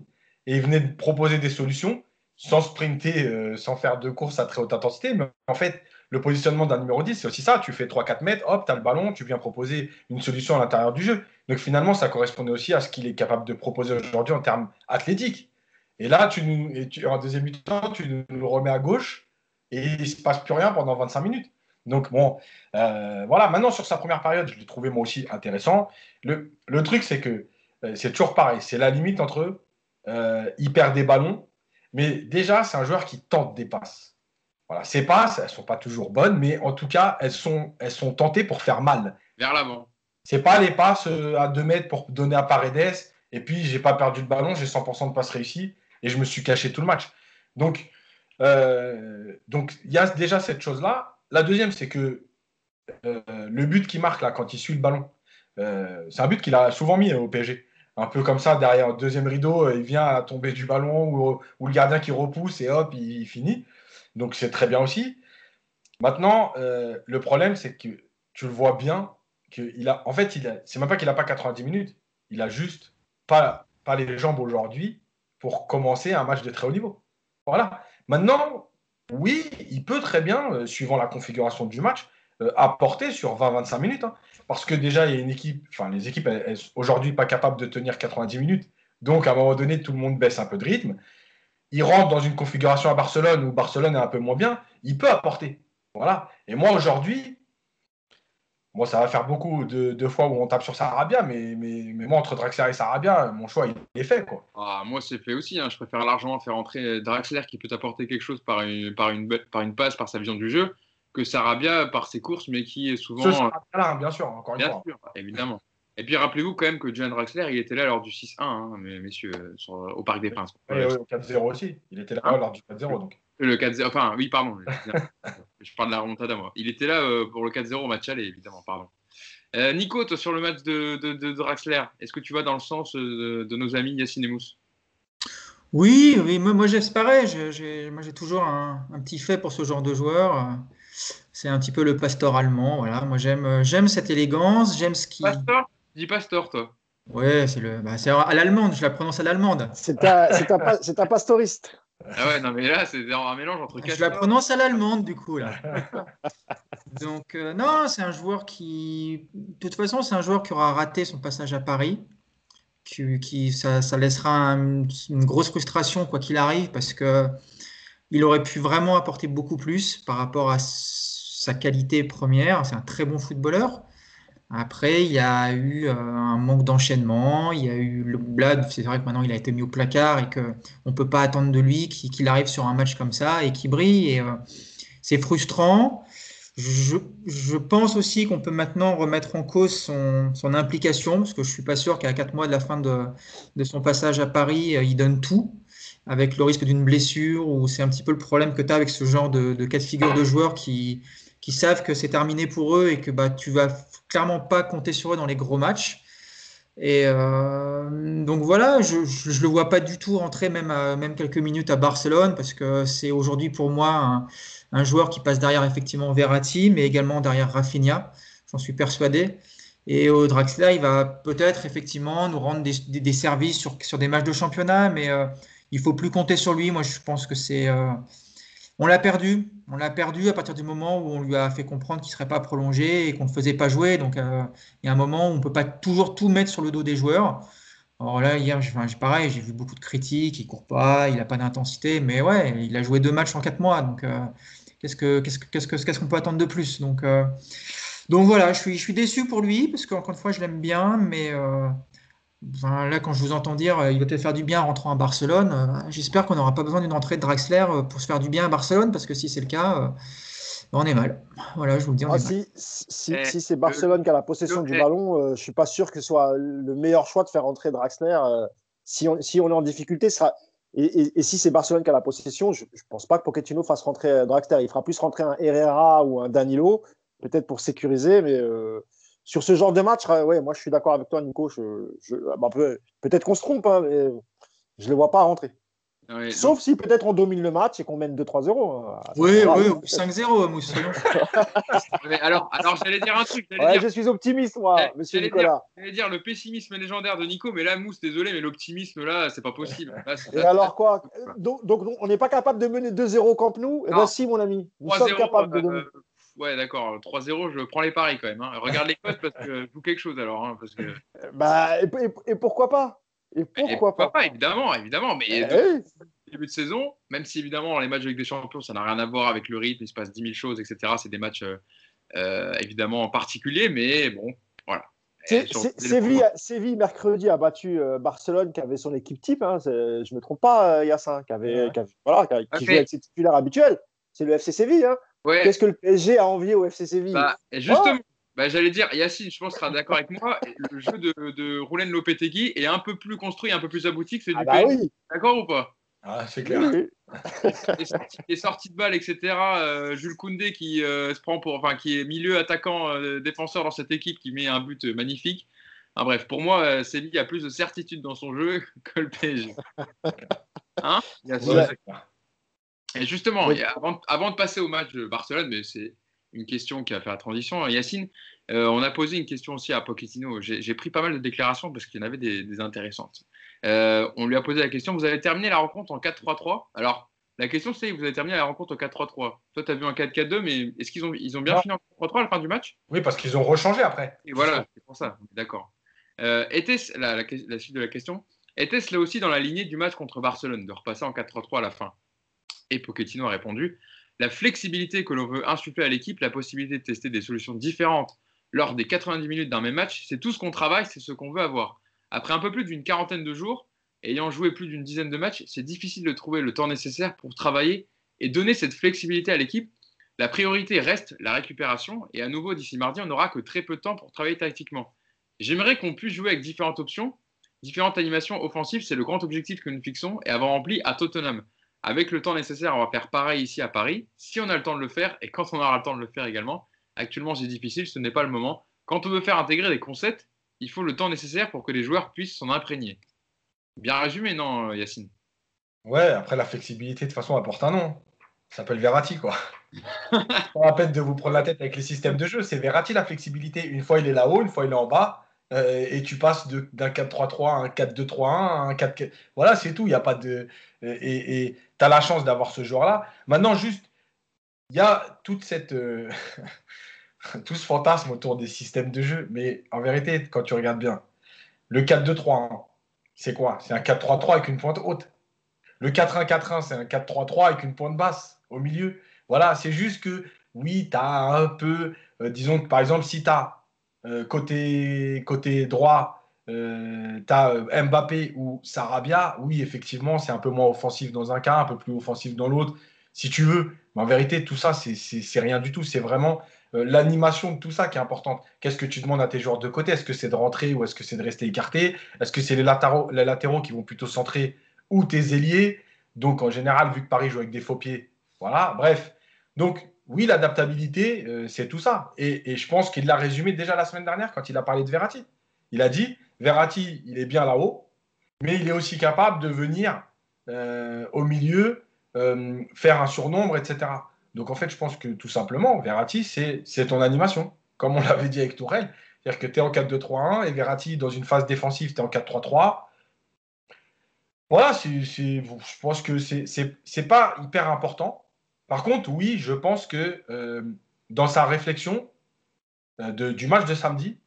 et il venait de proposer des solutions sans sprinter, euh, sans faire de course à très haute intensité. Mais en fait, le positionnement d'un numéro 10, c'est aussi ça. Tu fais 3-4 mètres, hop, tu as le ballon, tu viens proposer une solution à l'intérieur du jeu. Donc finalement, ça correspondait aussi à ce qu'il est capable de proposer aujourd'hui en termes athlétiques. Et là, tu nous, et tu, en deuxième mi-temps, tu nous le remets à gauche et il ne se passe plus rien pendant 25 minutes. Donc bon, euh, voilà, maintenant sur sa première période, je l'ai trouvé moi aussi intéressant. Le, le truc, c'est que euh, c'est toujours pareil, c'est la limite entre euh, il perd des ballons, mais déjà, c'est un joueur qui tente des passes. Voilà, ces passes, elles ne sont pas toujours bonnes, mais en tout cas, elles sont, elles sont tentées pour faire mal. Vers l'avant. C'est pas les passes euh, à 2 mètres pour donner à Paredes, et puis j'ai pas perdu le ballon, j'ai 100% de passes réussies, et je me suis caché tout le match. Donc, euh, donc il y a déjà cette chose-là. La deuxième, c'est que euh, le but qu'il marque là, quand il suit le ballon, c'est un but qu'il a souvent mis au PSG un peu comme ça, derrière le deuxième rideau, il vient à tomber du ballon ou, le gardien qui repousse et hop, il, finit. Donc c'est très bien aussi. Maintenant, euh, le problème, c'est que tu le vois bien, qu'il a, en fait, c'est même pas qu'il n'a pas 90 minutes, il a juste pas les jambes aujourd'hui pour commencer un match de très haut niveau. Voilà. Maintenant, oui, il peut très bien, euh, suivant la configuration du match, euh, apporter sur 20-25 minutes. Hein. parce que déjà, il y a une équipe, enfin, les équipes, aujourd'hui pas capables de tenir 90 minutes. Donc, à un moment donné, tout le monde baisse un peu de rythme. Il rentre dans une configuration à Barcelone où Barcelone est un peu moins bien. Il peut apporter. Voilà. Et moi, aujourd'hui, moi, ça va faire beaucoup de, fois où on tape sur Sarabia, mais, mais, mais, moi, entre Draxler et Sarabia, mon choix, il est fait. Quoi. Ah, moi, c'est fait aussi. Hein. Je préfère largement faire entrer Draxler qui peut apporter quelque chose par une, par, une, par une passe, par sa vision du jeu, que Sarabia par ses courses, mais qui est souvent. Ce là, bien sûr, encore une bien Sûr, évidemment. Et puis rappelez-vous quand même que John Draxler, il était là lors du 6-1, hein, messieurs, au Parc des Princes. Oui, oui, au 4-0 aussi. Il était là hein lors du 4-0. Donc. Le 4-0, enfin, oui, pardon. je parle de la remontada, moi. Il était là euh, pour le 4-0 au match aller, évidemment, pardon. Euh, Nico, toi, sur le match de, de, Draxler, est-ce que tu vas dans le sens euh, de, nos amis Yacine et Mousse? Oui, oui, moi, moi j'espérais. Moi, j'ai toujours un, un, petit fait pour ce genre de joueur. C'est un petit peu le pasteur allemand. Voilà. Moi, j'aime, j'aime cette élégance, j'aime ce qui. Pasteur? Dis pasteur, toi. Ouais, c'est le, bah, c'est à l'allemande. Je la prononce à l'allemande. C'est un, c'est un, c'est un pastoriste. Ah ouais, non, mais là, c'est un mélange entre Je la prononce à l'allemande, du coup, là. Donc, euh, non, c'est un joueur qui. De toute façon, c'est un joueur qui aura raté son passage à Paris. Qui, qui ça, ça, laissera une grosse frustration, quoi qu'il arrive, parce que il aurait pu vraiment apporter beaucoup plus par rapport à sa qualité première. C'est un très bon footballeur. Après, il y a eu euh, un manque d'enchaînement. Il y a eu le Blad. C'est vrai que maintenant il a été mis au placard et qu'on ne peut pas attendre de lui qu'il arrive sur un match comme ça et qu'il brille. Euh, c'est frustrant. Je, pense aussi qu'on peut maintenant remettre en cause son, implication, parce que je ne suis pas sûr qu'à 4 mois de la fin de, son passage à Paris, euh, il donne tout avec le risque d'une blessure, ou c'est un petit peu le problème que tu as avec ce genre de, cas de figure de joueurs qui, qui savent que c'est terminé pour eux et que bah, tu vas clairement pas compter sur eux dans les gros matchs. Et euh, donc voilà, je ne le vois pas du tout rentrer même, même quelques minutes à Barcelone parce que c'est aujourd'hui pour moi un, joueur qui passe derrière effectivement Verratti, mais également derrière Rafinha, j'en suis persuadé. Et au Draxler, il va peut-être effectivement nous rendre des, des, services sur, sur, des matchs de championnat, mais euh, il faut plus compter sur lui. Moi, je pense que c'est. Euh, on l'a perdu. On l'a perdu à partir du moment où on lui a fait comprendre qu'il ne serait pas prolongé et qu'on ne faisait pas jouer. Donc, euh, il y a un moment où on ne peut pas toujours tout mettre sur le dos des joueurs. Alors là, hier, pareil, j'ai vu beaucoup de critiques. Il court pas, il n'a pas d'intensité. Mais ouais, il a joué deux matchs en quatre mois. Donc, euh, qu'est-ce qu'on peut attendre de plus? Donc, donc voilà, je suis, je suis déçu pour lui parce qu'encore une fois, je l'aime bien. Mais là, quand je vous entends dire euh, il va peut-être faire du bien en rentrant à Barcelone, euh, j'espère qu'on n'aura pas besoin d'une entrée de Draxler euh, pour se faire du bien à Barcelone, parce que si c'est le cas, on est mal. Voilà, je vous le dis. Ah, si, si, si c'est Barcelone qui a la possession du ballon, je ne suis pas sûr que ce soit le meilleur choix de faire entrer Draxler. si, on, si on est en difficulté, sera... et, et, si c'est Barcelone qui a la possession, je ne pense pas que Pochettino fasse rentrer Draxler. Il fera plus rentrer un Herrera ou un Danilo, peut-être pour sécuriser, mais sur ce genre de match, euh, ouais, moi je suis d'accord avec toi, Nico. Je, bah, peut-être qu'on se trompe, hein, mais je ne les vois pas rentrer. Ouais, Sauf si peut-être on domine le match et qu'on mène 2-3-0. hein. Oui, oui, ou 5-0, Mousse. soyons fous. mais alors, alors j'allais dire un truc. J'allais Ouais, dire, je suis optimiste, moi, Eh, monsieur Nicolas. j'allais dire le pessimisme légendaire de Nico, mais là, Mousse, désolé, mais l'optimisme, là, c'est pas possible. Là, Et alors quoi? Donc, donc, on n'est pas capable de mener 2-0 au Camp Nou? Eh bien si, mon ami. Nous sommes 3-0, capables de euh. Ouais, d'accord. 3-0, je prends les paris quand même. hein. Regarde les codes parce que je joue quelque chose alors. hein, parce que... Bah, et, et- et pourquoi pas? Et Et pourquoi pas, Évidemment, évidemment. Mais Eh oui. début de saison, même si évidemment les matchs Ligue des Champions, ça n'a rien à voir avec le rythme, il se passe 10 000 choses, etc. C'est des matchs euh, euh, évidemment particuliers, mais bon, voilà. Séville, Séville, mercredi, a battu euh, Barcelone, qui avait son équipe type. Hein, je ne me trompe pas, euh, Yassin, qui, avait, Ouais. qui, avait- voilà, qui, qui jouait avec ses titulaires habituels. C'est le FC Séville. Hein. Ouais, Qu'est-ce que le PSG a envié au FC Séville bah, justement, bah, j'allais dire, Yacine, je pense, sera d'accord avec moi. Le jeu de, de Roulen Lopetegui est un peu plus construit, un peu plus abouti que celui Ah du bah PSG. oui, D'accord ou pas? Ah, c'est clair. oui. les, sorties, les sorties de balles, etc. euh, Jules Koundé qui euh, se prend pour, enfin, qui est milieu attaquant euh, défenseur dans cette équipe, qui met un but magnifique. Enfin, bref, pour moi, euh, Séville a plus de certitude dans son jeu que le PSG. Hein? Yacine Ouais. Et justement, Oui. avant, avant de passer au match de Barcelone, mais c'est une question qui a fait la transition, Yacine, euh, on a posé une question aussi à Pochettino. J'ai j'ai pris pas mal de déclarations parce qu'il y en avait des, des intéressantes. Euh, on lui a posé la question, vous avez terminé la rencontre en 4-3-3 Alors, la question c'est, vous avez terminé la rencontre en 4-3-3. Toi, tu as vu un 4-4-2, mais est-ce qu'ils ont, ils ont bien Non. fini en 4-3-3 à la fin du match? Oui, parce qu'ils ont rechangé après. Et voilà, c'est pour ça, d'accord. Euh, était-ce, la, la, la suite de la question, était-ce là aussi dans la lignée du match contre Barcelone, de repasser en 4-3-3 à la fin? Et Pochettino a répondu La flexibilité que l'on veut insuffler à l'équipe, la possibilité de tester des solutions différentes lors des 90 minutes d'un même match, c'est tout ce qu'on travaille, c'est ce qu'on veut avoir. Après un peu plus d'une quarantaine de jours, ayant joué plus d'une dizaine de matchs, c'est difficile de trouver le temps nécessaire pour travailler et donner cette flexibilité à l'équipe. La priorité reste la récupération et à nouveau d'ici mardi, on n'aura que très peu de temps pour travailler tactiquement. J'aimerais qu'on puisse jouer avec différentes options, différentes animations offensives, c'est le grand objectif que nous fixons et avoir rempli à Tottenham. Avec le temps nécessaire, on va faire pareil ici à Paris, si on a le temps de le faire et quand on aura le temps de le faire également. Actuellement, c'est difficile, ce n'est pas le moment. Quand on veut faire intégrer des concepts, il faut le temps nécessaire pour que les joueurs puissent s'en imprégner. Bien résumé, non, Yacine? Ouais, après la flexibilité, de toute façon, apporte un nom. Ça s'appelle Verratti, quoi. Pas la peine de vous prendre la tête avec les systèmes de jeu. C'est Verratti, la flexibilité. Une fois, il est là-haut, une fois, il est en bas. Euh, et tu passes d'un 4-3-3 à un 4-2-3-1 à un 4 Voilà, c'est tout. Il a pas de. Et tu as la chance d'avoir ce joueur-là. Maintenant, juste, il y a toute cette. euh, tout ce fantasme autour des systèmes de jeu. Mais en vérité, quand tu regardes bien, le 4-2-3-1, c'est quoi? C'est un 4-3-3 avec une pointe haute. Le 4-1-4-1, c'est un 4-3-3 avec une pointe basse au milieu. Voilà, c'est juste que, oui, tu as un peu, euh, disons que par exemple, si tu as côté, côté droit, euh, tu as Mbappé ou Sarabia, oui, effectivement, c'est un peu moins offensif dans un cas, un peu plus offensif dans l'autre, si tu veux. Mais en vérité, tout ça, c'est rien du tout. C'est vraiment euh, l'animation de tout ça qui est importante. Qu'est-ce que tu demandes à tes joueurs de côté? Est-ce que c'est de rentrer ou est-ce que c'est de rester écarté? Est-ce que c'est les latéraux, les latéraux qui vont plutôt centrer ou tes ailiers? Donc, en général, vu que Paris joue avec des faux pieds, voilà, bref. Donc, oui, l'adaptabilité, euh, c'est tout ça. Et, je pense qu'il l'a résumé déjà la semaine dernière quand il a parlé de Verratti. Il a dit Verratti, il est bien là-haut, mais il est aussi capable de venir euh, au milieu, euh, faire un surnombre, etc. Donc, en fait, je pense que tout simplement, Verratti, c'est ton animation, comme on l'avait dit avec Tourelle. C'est-à-dire que tu es en 4-2-3-1 et Verratti, dans une phase défensive, tu es en 4-3-3. Voilà, je pense que c'est pas hyper important. Par contre, oui, je pense que euh, dans sa réflexion euh, de- du match de samedi,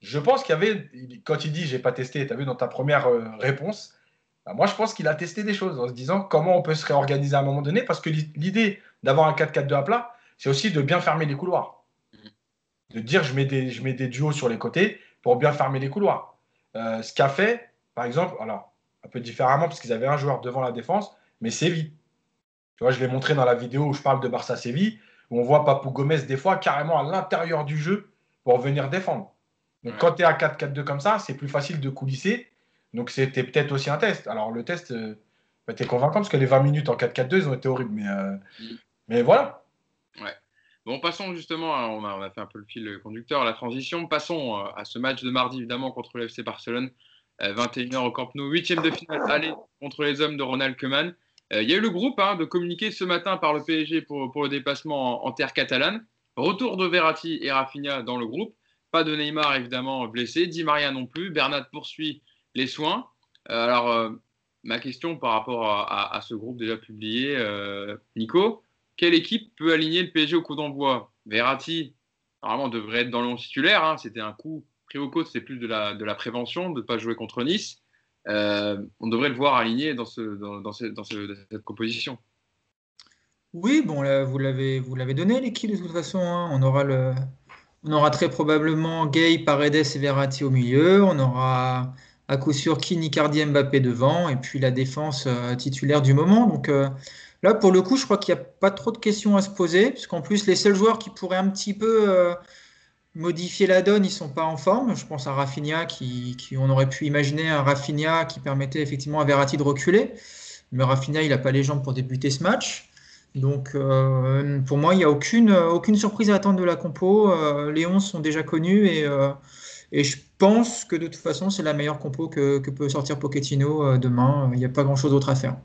je pense qu'il y avait, quand il dit j'ai pas testé, tu as vu dans ta première euh, réponse, bah, moi je pense qu'il a testé des choses en se disant comment on peut se réorganiser à un moment donné, parce que l'i- l'idée d'avoir un 4-4-2 à plat, c'est aussi de bien fermer les couloirs. De dire je mets des, je mets des duos sur les côtés pour bien fermer les couloirs. Euh, ce qu'a fait, par exemple, alors un peu différemment parce qu'ils avaient un joueur devant la défense, mais Séville. Tu vois, je l'ai montré dans la vidéo où je parle de Barça Séville, où on voit Papou Gomez des fois carrément à l'intérieur du jeu pour venir défendre. Donc Ouais. quand tu es à 4-4-2 comme ça, c'est plus facile de coulisser. Donc c'était peut-être aussi un test. Alors le test euh, bah, était convaincant parce que les 20 minutes en 4-4-2, ils ont été horribles. Mais, euh, Mm. mais voilà. Bon, passons justement, à- on a, on a fait un peu le fil conducteur, la transition. Passons euh, à ce match de mardi, évidemment, contre le FC Barcelone. Euh, 21h au Camp Nou, huitième de finale aller contre les hommes de Ronald Koeman. Il y a eu le groupe hein, de communiquer ce matin par le PSG pour, le déplacement en, terre catalane. Retour de Verratti et Rafinha dans le groupe. Pas de Neymar évidemment blessé, Di Maria non plus. Bernat poursuit les soins. alors ma question par rapport à, ce groupe déjà publié, Nico, quelle équipe peut aligner le PSG au coup d'envoi? Verratti, normalement, devrait être dans le titulaire. Hein. C'était un coup pris au côte, c'est plus de la, de la prévention, de ne pas jouer contre Nice. Euh, on devrait le voir aligné dans, ce, dans, dans, cette composition. Oui, bon, vous l'avez vous l'avez donné l'équipe de toute façon. Hein. On aura le, on aura très probablement Gay, Paredes et Verratti au milieu. On aura à coup sûr Kini, Cardi, Mbappé devant, et puis la défense euh, titulaire du moment. Donc euh, Là, pour le coup, je crois qu'il n'y a pas trop de questions à se poser, puisqu'en plus, les seuls joueurs qui pourraient un petit peu modifier la donne, ils ne sont pas en forme. Je pense à Rafinha, qui, on aurait pu imaginer un Rafinha qui permettait effectivement à Verratti de reculer. Mais Rafinha, il n'a pas les jambes pour débuter ce match. Donc, euh, pour moi, il n'y a aucune, aucune surprise à attendre de la compo. Euh, les 11 sont déjà connus et, et je pense que de toute façon, c'est la meilleure compo que, peut sortir Pochettino demain. Il n'y a pas grand-chose d'autre à faire.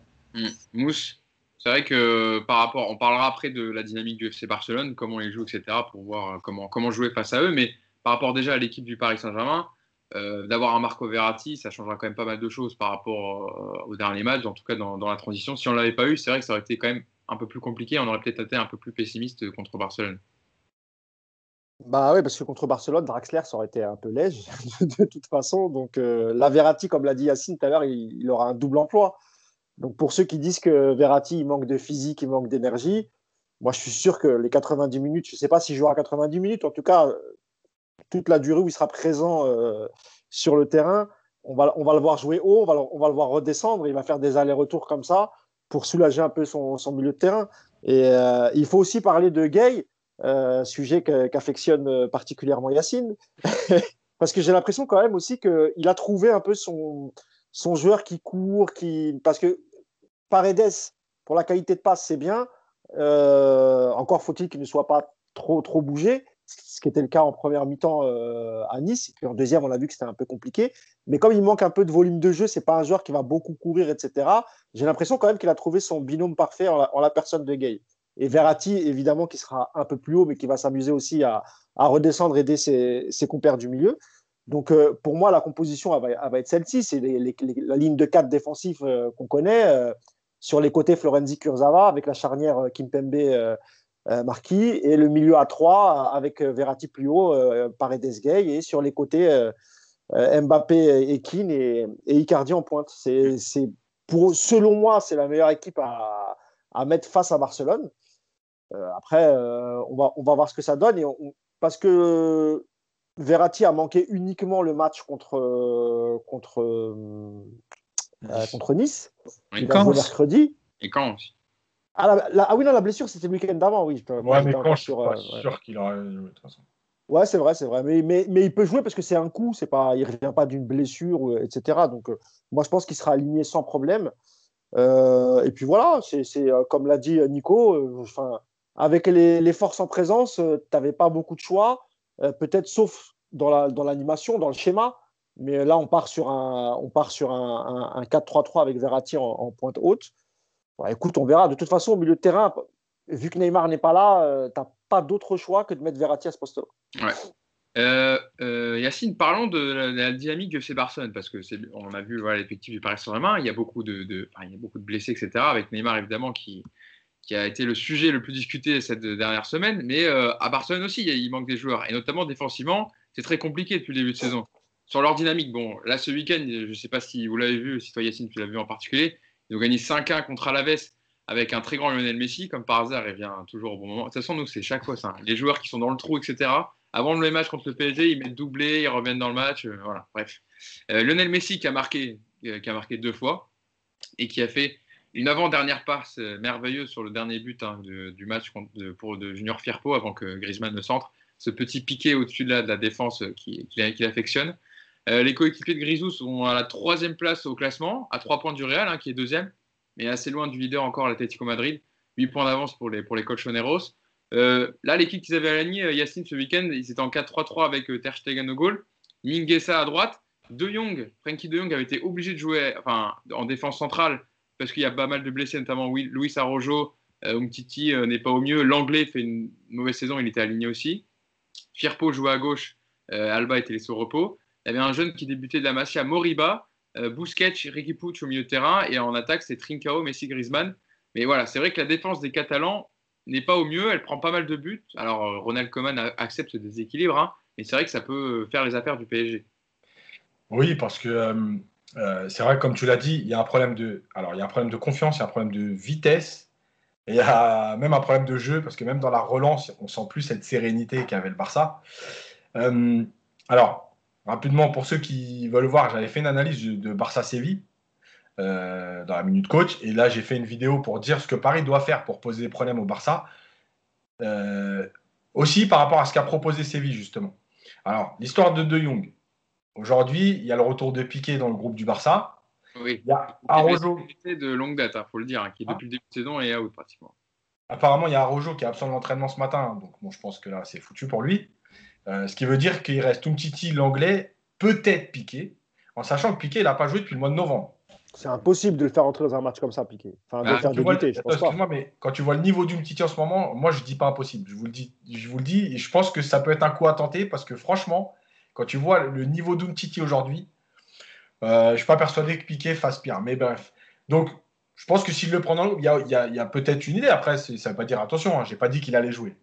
Mousse c'est vrai que par rapport, on parlera après de la dynamique du FC Barcelone, comment ils jouent, etc., pour voir comment, comment jouer face à eux. Mais par rapport déjà à l'équipe du Paris Saint-Germain, euh, d'avoir un Marco Verratti, ça changera quand même pas mal de choses par rapport euh, au dernier match, en tout cas dans, la transition. Si on ne l'avait pas eu, c'est vrai que ça aurait été quand même un peu plus compliqué. On aurait peut-être été un peu plus pessimiste contre Barcelone. Bah oui, parce que contre Barcelone, Draxler, ça aurait été un peu léger de toute façon. Donc euh, la Verratti, comme l'a dit Yacine tout à l'heure, il, aura un double emploi. Donc pour ceux qui disent que Verratti, il manque de physique, il manque d'énergie, moi je suis sûr que les 90 minutes, je ne sais pas s'il jouera 90 minutes, en tout cas, toute la durée où il sera présent euh, sur le terrain, on va, on va le voir jouer haut, on va, on va le voir redescendre, il va faire des allers-retours comme ça pour soulager un peu son, son milieu de terrain. Et euh, il faut aussi parler de Gay, euh, sujet qu'affectionne particulièrement Yacine, parce que j'ai l'impression quand même aussi qu'il a trouvé un peu son, son joueur qui court, qui parce que Paredes pour la qualité de passe c'est bien. Euh, encore faut-il qu'il ne soit pas trop trop bougé, ce qui était le cas en première mi-temps euh, à Nice. Puis en deuxième, on a vu que c'était un peu compliqué. Mais comme il manque un peu de volume de jeu, c'est pas un joueur qui va beaucoup courir, etc. J'ai l'impression quand même qu'il a trouvé son binôme parfait en la, personne de Gay. Et Verratti, évidemment, qui sera un peu plus haut, mais qui va s'amuser aussi à, redescendre, aider ses, ses compères du milieu. Donc, euh, pour moi, la composition, va, être celle-ci. C'est la ligne de 4 défensif euh, qu'on connaît. Euh, sur les côtés, Florenzi Kurzawa, avec la charnière Kimpembe Marquis, et le milieu à 3 avec Verratti plus haut, Paredes Gay, et sur les côtés, Mbappé, et, et Icardi en pointe. C'est, pour, selon moi, c'est la meilleure équipe à, mettre face à Barcelone. après, on, va, on va voir ce que ça donne. Et parce que Verratti a manqué uniquement le match contre, euh, contre, euh, euh, contre Nice. Et quand mercredi. Et quand aussi ah, ah, oui, non, la blessure, c'était le week-end d'avant, oui. Ouais, mais quand je suis pas sûr qu'il aurait joué de toute façon. Ouais, c'est vrai, c'est vrai. Mais, mais, mais, il peut jouer parce que c'est un coup, c'est pas, il ne revient pas d'une blessure, etc. Donc, moi, je pense qu'il sera aligné sans problème. et puis voilà, c'est comme l'a dit Nico, enfin avec les, les, forces en présence, tu n'avais pas beaucoup de choix. Euh, peut-être sauf dans l'animation, dans, le schéma. Mais là, on part sur un, on part sur un, 4-3-3 avec Verratti en, pointe haute. écoute, on verra. De toute façon, au milieu de terrain, vu que Neymar n'est pas là, euh, tu n'as pas d'autre choix que de mettre Verratti à ce poste-là. Ouais. Euh, Yacine, parlons de la, dynamique de ces Barcelone, parce que on a vu l'effectif du Paris Saint-Germain, il y a beaucoup de, il y a beaucoup de blessés, etc. Avec Neymar évidemment qui, qui a été le sujet le plus discuté cette dernière semaine. Mais euh, à Barcelone aussi, il manque des joueurs. Et notamment défensivement, c'est très compliqué depuis le début de saison. Sur leur dynamique, bon, là, ce week-end, je ne sais pas si vous l'avez vu, si toi, Yacine, tu l'as vu en particulier, ils ont gagné 5-1 contre Alaves avec un très grand Lionel Messi. Comme par hasard, il vient toujours au bon moment. De toute façon, nous, c'est chaque fois ça. Les joueurs qui sont dans le trou, etc. Avant le match contre le PSG, ils mettent doublé, ils reviennent dans le match. Euh, voilà, bref. Euh, Lionel Messi qui a marqué, qui a marqué deux fois et qui a fait une avant-dernière passe euh, merveilleuse sur le dernier but hein, du match pour de Junior Firpo avant que Griezmann ne centre. Ce petit piqué au-dessus de la, défense euh, qu'il qui, affectionne. Euh, les coéquipiers de Grisou sont à la troisième place au classement, à trois points du Real, hein, qui est deuxième, mais assez loin du leader encore, l'Atlético Madrid. Huit points d'avance pour les, pour les Colchoneros. là, l'équipe qu'ils avaient alignée, Yacine, ce week-end, ils étaient en 4-3-3 avec Ter Stegen au goal, Minguesa à droite. De Jong, Frankie De Jong avait été obligé de jouer en défense centrale parce qu'il y a pas mal de blessés, notamment Luis Arrojo. Euh, Umtiti n'est pas au mieux. L'anglais fait une mauvaise saison, il était aligné aussi. Firpo jouait à gauche, Alba était laissé au repos. Il y avait un jeune qui débutait de la Masia, Moriba, Busquets, Ricky Pucci au milieu de terrain, et en attaque, c'est Trincao, Messi, Griezmann. Mais voilà, c'est vrai que la défense des Catalans n'est pas au mieux, elle prend pas mal de buts. Alors, Ronald Koeman accepte ce déséquilibre, hein, mais c'est vrai que ça peut faire les affaires du PSG. Oui, parce que euh, euh, c'est vrai, comme tu l'as dit, il y a un problème de, alors il y a un problème de confiance, il y a un problème de vitesse, et il y a même un problème de jeu, parce que même dans la relance, on sent plus cette sérénité qu'avait le Barça. Euh, alors, rapidement, pour ceux qui veulent voir, j'avais fait une analyse de Barça-Séville dans la minute coach, et là j'ai fait une vidéo pour dire ce que Paris doit faire pour poser des problèmes au Barça. aussi par rapport à ce qu'a proposé Séville, justement. Alors, l'histoire de De Jong. Aujourd'hui, il y a le retour de Piqué dans le groupe du Barça. Oui. Il y a Arojo. de longue date, il hein, faut le dire, hein, qui depuis le début de saison est out pratiquement. Apparemment, il y a Arojo qui a absent de l'entraînement ce matin. Donc, bon, je pense que là, c'est foutu pour lui. Euh, ce qui veut dire qu'il reste Umtiti, l'anglais, peut-être Piqué, en sachant que Piqué, il n'a pas joué depuis le mois de novembre. C'est impossible de le faire entrer dans un match comme ça, Piqué. Enfin, de le ah, faire débuter, je pense pas. mais quand tu vois le niveau d'Umtiti en ce moment, moi, je ne dis pas impossible. Je vous le dis, je vous le dis, et je pense que ça peut être un coup à tenter parce que franchement, quand tu vois le niveau d'Umtiti aujourd'hui, euh, je ne suis pas persuadé que Piqué fasse pire. Mais bref. Donc, je pense que s'il le prend dans l'eau, il y a, peut-être une idée. Après, ça ne veut pas dire attention, hein, je n'ai pas dit qu'il allait jouer.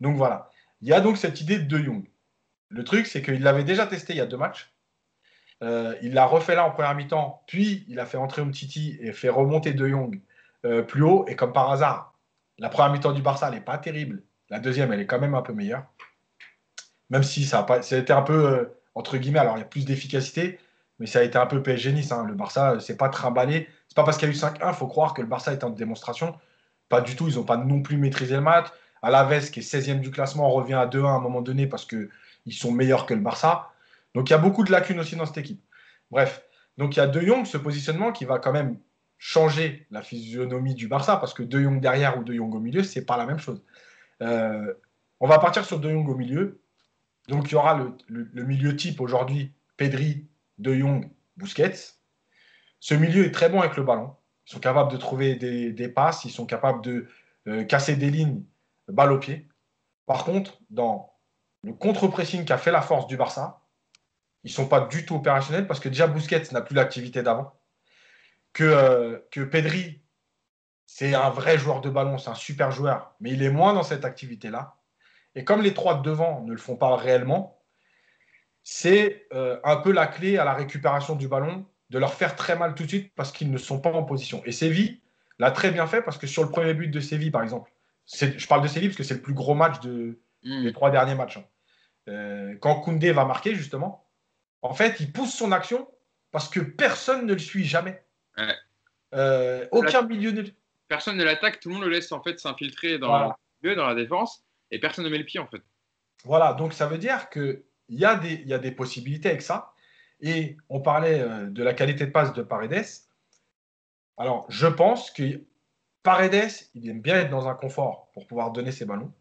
Donc voilà. Il y a donc cette idée de De Jong. Le truc, c'est qu'il l'avait déjà testé il y a deux matchs. Euh, il l'a refait là en première mi-temps, puis il a fait entrer Umtiti et fait remonter De Jong euh, plus haut. Et comme par hasard, la première mi-temps du Barça, n'est pas terrible. La deuxième, elle est quand même un peu meilleure même si ça a, été un peu, euh, entre guillemets, alors il y a plus d'efficacité, mais ça a été un peu PSG Nice. Hein. Le Barça, c'est pas trimballé. C'est pas parce qu'il y a eu 5-1, il faut croire que le Barça est en démonstration. Pas du tout, ils n'ont pas non plus maîtrisé le match. Alaves, qui est 16e du classement, revient à 2-1 à un moment donné parce qu'ils sont meilleurs que le Barça. Donc il y a beaucoup de lacunes aussi dans cette équipe. Bref, donc il y a De Jong, ce positionnement qui va quand même changer la physionomie du Barça parce que De Jong derrière ou De Jong au milieu, c'est pas la même chose. Euh, on va partir sur De Jong au milieu. Donc il y aura le, milieu type aujourd'hui, Pedri, De Jong, Busquets. Ce milieu est très bon avec le ballon. Ils sont capables de trouver des, passes, ils sont capables de euh, casser des lignes, balle au pied. Par contre, dans le contre-pressing qui a fait la force du Barça, ils ne sont pas du tout opérationnels parce que déjà Busquets n'a plus l'activité d'avant. Que, euh, que Pedri, c'est un vrai joueur de ballon, c'est un super joueur, mais il est moins dans cette activité-là. Et comme les trois de devant ne le font pas réellement, c'est euh, un peu la clé à la récupération du ballon, de leur faire très mal tout de suite parce qu'ils ne sont pas en position. Et Séville l'a très bien fait parce que sur le premier but de Séville, par exemple, je parle de Séville parce que c'est le plus gros match de, hmm. des trois derniers matchs. Hein. Euh, quand Koundé va marquer, justement, en fait, il pousse son action parce que personne ne le suit jamais. Euh, aucun milieu ne... Personne ne l'attaque, tout le monde le laisse en fait s'infiltrer dans, dans la défense et personne ne met le pied en fait. Voilà, donc ça veut dire qu'il y, a des, possibilités avec ça. Et on parlait euh, de la qualité de passe de Paredes. Alors, je pense que Paredes, il aime bien être dans un confort pour pouvoir donner ses ballons.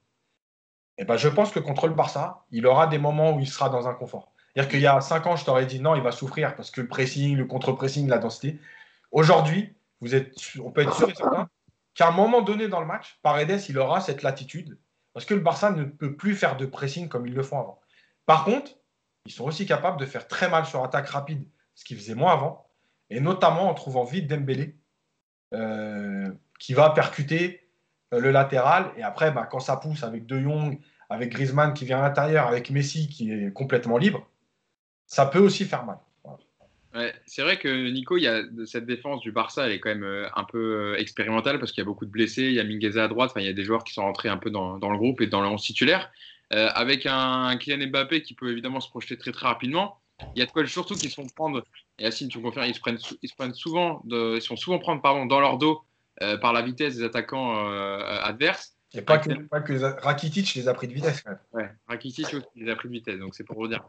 Et ben, je pense que contre le Barça, il aura des moments où il sera dans un confort. C'est-à-dire qu'il y a cinq ans, je t'aurais dit non, il va souffrir parce que le pressing, le contre-pressing, la densité. Aujourd'hui, on peut être sûr et certain qu'à un moment donné dans le match, Paredes, il aura cette latitude parce que le Barça ne peut plus faire de pressing comme ils le font avant. Par contre, ils sont aussi capables de faire très mal sur attaque rapide, ce qu'ils faisaient moins avant, et notamment en trouvant vite Dembélé, euh, qui va percuter euh, le latéral. Et après, bah, quand ça pousse avec De Jong, avec Griezmann qui vient à l'intérieur, avec Messi qui est complètement libre, ça peut aussi faire mal c'est vrai que Nico, y a cette défense du Barça, elle est quand même euh, un peu euh, expérimentale parce qu'il y a beaucoup de blessés. Il y a Mingueza à droite, il y a des joueurs qui sont rentrés un peu dans, le groupe et dans le 11 titulaire. Euh, avec un, Kylian Mbappé qui peut évidemment se projeter très très rapidement. Il y a de quoi surtout qu'ils se font prendre, et Yacine, tu me confirmes, ils se prennent, souvent, ils sont souvent prendre pardon, dans leur dos par la vitesse des attaquants adverses. Et pas que, pas que Rakitic les a pris de vitesse. Quand même. Ouais, Rakitic les a pris de vitesse, donc c'est pour vous dire.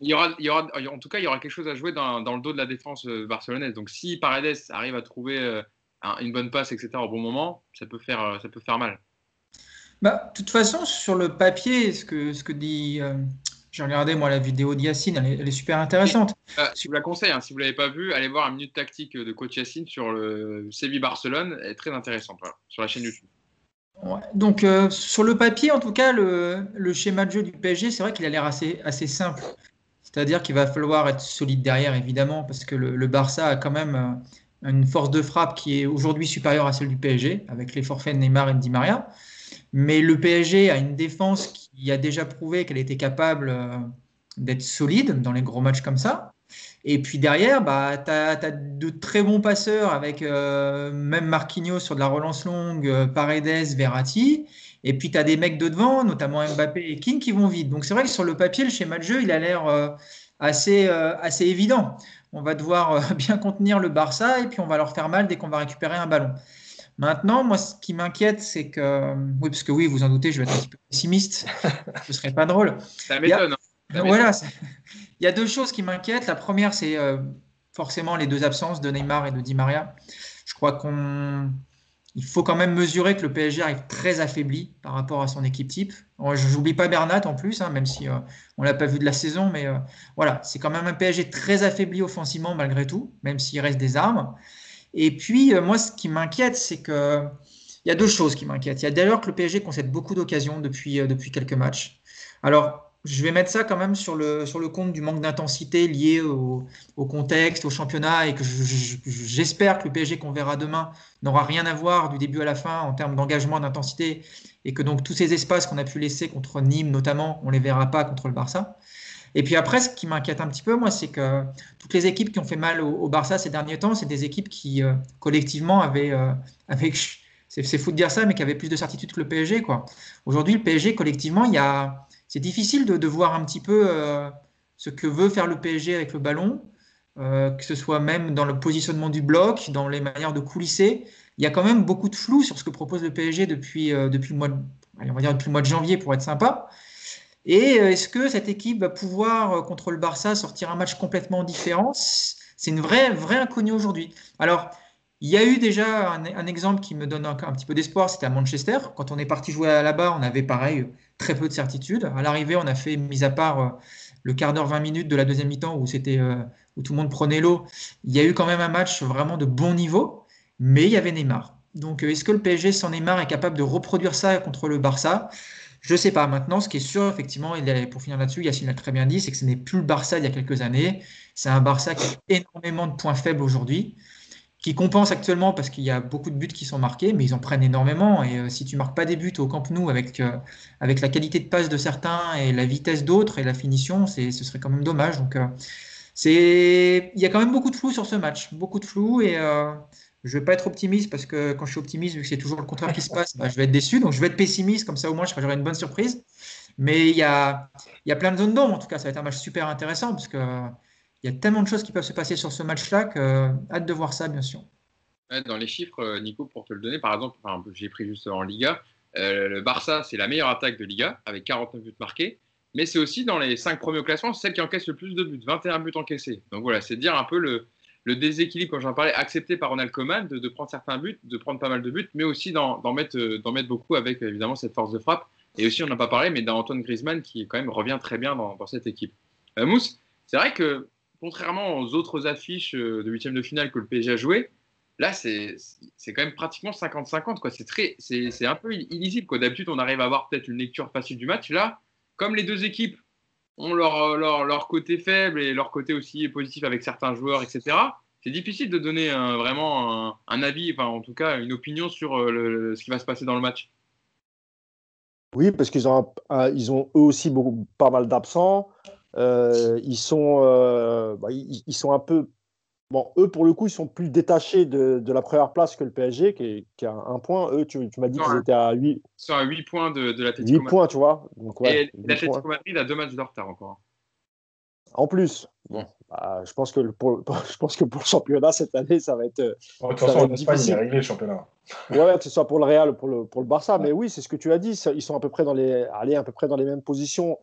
Il y, aura, il y aura, en tout cas, il y aura quelque chose à jouer dans, dans le dos de la défense euh, barcelonaise. Donc si Paredes arrive à trouver euh, une bonne passe, etc., au bon moment, ça peut faire, euh, ça peut faire mal. Bah, de toute façon, sur le papier, ce que, ce que dit J'ai regardé moi la vidéo d'Yacine, elle, est super intéressante. Euh, je vous la conseille, hein, si vous ne l'avez pas vue, allez voir une minute tactique de coach Yacine sur le Séville Barcelone, elle est très intéressante sur la chaîne YouTube. Donc euh, sur le papier, en tout cas, le, schéma de jeu du PSG, c'est vrai qu'il a l'air assez, simple. C'est-à-dire qu'il va falloir être solide derrière, évidemment, parce que le, Barça a quand même euh, une force de frappe qui est aujourd'hui supérieure à celle du PSG, avec les forfaits de Neymar et de Di Maria. Mais le PSG a une défense qui a déjà prouvé qu'elle était capable euh, d'être solide dans les gros matchs comme ça. Et puis derrière, bah, tu as, de très bons passeurs avec euh, même Marquinhos sur de la relance longue, euh, Paredes, Verratti. Et puis tu as des mecs de devant, notamment Mbappé et King, qui vont vite. Donc c'est vrai que sur le papier, le schéma de jeu, il a l'air assez, assez évident. On va devoir bien contenir le Barça et puis on va leur faire mal dès qu'on va récupérer un ballon. Maintenant, moi, ce qui m'inquiète, c'est que. Oui, parce que oui, vous en doutez, je vais être un petit peu pessimiste. Ce serait pas drôle. Ça m'étonne. Hein. Voilà. Il y a deux choses qui m'inquiètent. La première, c'est euh, forcément les deux absences de Neymar et de Di Maria. Je crois qu'on. Il faut quand même mesurer que le PSG arrive très affaibli par rapport à son équipe type. Je n'oublie pas Bernat en plus, hein, même si euh, on ne l'a pas vu de la saison, mais euh, voilà, c'est quand même un PSG très affaibli offensivement malgré tout, même s'il reste des armes. Et puis, moi, ce qui m'inquiète, c'est que. Il y a deux choses qui m'inquiètent. Il y a d'ailleurs que le PSG concède beaucoup d'occasions depuis, depuis quelques matchs. Alors, je vais mettre ça quand même sur le, sur le compte du manque d'intensité lié au, contexte, au championnat, et que j'espère que le PSG qu'on verra demain n'aura rien à voir du début à la fin en termes d'engagement, d'intensité, et que donc tous ces espaces qu'on a pu laisser contre Nîmes notamment, on ne les verra pas contre le Barça. Et puis après, ce qui m'inquiète un petit peu, moi, c'est que toutes les équipes qui ont fait mal au, Barça ces derniers temps, c'est des équipes qui, euh, collectivement, avaient, euh, c'est fou de dire ça, mais qui avaient plus de certitude que le PSG. Quoi. Aujourd'hui, le PSG, collectivement, il y a, c'est difficile de, voir un petit peu euh, ce que veut faire le PSG avec le ballon, que ce soit même dans le positionnement du bloc, dans les manières de coulisser. Il y a quand même beaucoup de flou sur ce que propose le PSG depuis, depuis, le, mois de, on va dire depuis le mois de janvier, pour être sympa. Et euh, est-ce que cette équipe va pouvoir, euh, contre le Barça, sortir un match complètement différent C'est une vraie, vraie inconnue aujourd'hui. Alors, il y a eu déjà un, exemple qui me donne un, un petit peu d'espoir, c'était à Manchester. Quand on est parti jouer là-bas, on avait pareil très peu de certitude. À l'arrivée, on a fait, mis à part euh, le quart d'heure, 20 minutes de la deuxième mi-temps où, c'était, où tout le monde prenait l'eau, il y a eu quand même un match vraiment de bon niveau, mais il y avait Neymar. Donc, est-ce que le PSG sans Neymar est capable de reproduire ça contre le Barça? Je ne sais pas. Maintenant, ce qui est sûr, effectivement, pour finir là-dessus, Yacine l'a très bien dit, c'est que ce n'est plus le Barça il y a quelques années. C'est un Barça qui a énormément de points faibles aujourd'hui, qui compense actuellement parce qu'il y a beaucoup de buts qui sont marqués, mais ils en prennent énormément. Et euh, si tu marques pas des buts au Camp Nou avec, euh, avec la qualité de passe de certains et la vitesse d'autres et la finition, ce serait quand même dommage. Donc, euh, il y a quand même beaucoup de flou sur ce match, beaucoup de flou et je vais pas être optimiste parce que quand je suis optimiste, vu que c'est toujours le contraire qui se passe, bah, je vais être déçu. Donc je vais être pessimiste, comme ça au moins j'aurai une bonne surprise. Mais il y a, y a plein de zones d'ombre. En tout cas, ça va être un match super intéressant parce qu'il y a tellement de choses qui peuvent se passer sur ce match-là que hâte de voir ça, bien sûr. Dans les chiffres, euh, Nico, pour te le donner, par exemple, j'ai pris juste en Liga, euh, le Barça, c'est la meilleure attaque de Liga avec 49 buts marqués. Mais c'est aussi dans les 5 premiers classements, celle qui encaisse le plus de buts, 21 buts encaissés. Donc voilà, c'est dire un peu le, déséquilibre, quand j'en parlais, accepté par Ronald Koeman, de, prendre certains buts, de prendre pas mal de buts, mais aussi d'en mettre, euh, beaucoup avec évidemment cette force de frappe. Et aussi, on n'a pas parlé, mais d'Antoine Griezmann qui quand même revient très bien dans, cette équipe. Euh, Mousse, c'est vrai que contrairement aux autres affiches euh, de huitième de finale que le PSG a joué, là, c'est quand même pratiquement 50-50. C'est un peu illisible. D'habitude, on arrive à avoir peut-être une lecture facile du match. Là, comme les deux équipes ont leur, leur, leur, côté faible et leur côté aussi positif avec certains joueurs, etc. C'est difficile de donner vraiment un, avis, enfin en tout cas une opinion sur euh, ce qui va se passer dans le match. Oui, parce qu'ils ont, ont eux aussi beaucoup, pas mal d'absents. Euh, ils, sont, euh, bah, ils, sont un peu Bon, eux, pour le coup, ils sont plus détachés de, de la première place que le PSG, qui, qui a un point. Eux, tu, tu m'as dit qu'ils étaient à 8. Ils sont à 8 points de, de l'Atletico 8 points, tu vois. Donc, ouais, Et l'Atletico Madrid a deux matchs de retard encore. En plus, bon, bah, je, pense que pour, je pense que pour le championnat cette année, ça va être. de toute façon, en Espagne, il est réglé le championnat. ouais, que ce soit pour le Real ou pour le, pour le Barça. Mais oui, c'est ce que tu as dit. Ils sont à peu près dans les, allez, à peu près dans les mêmes positions.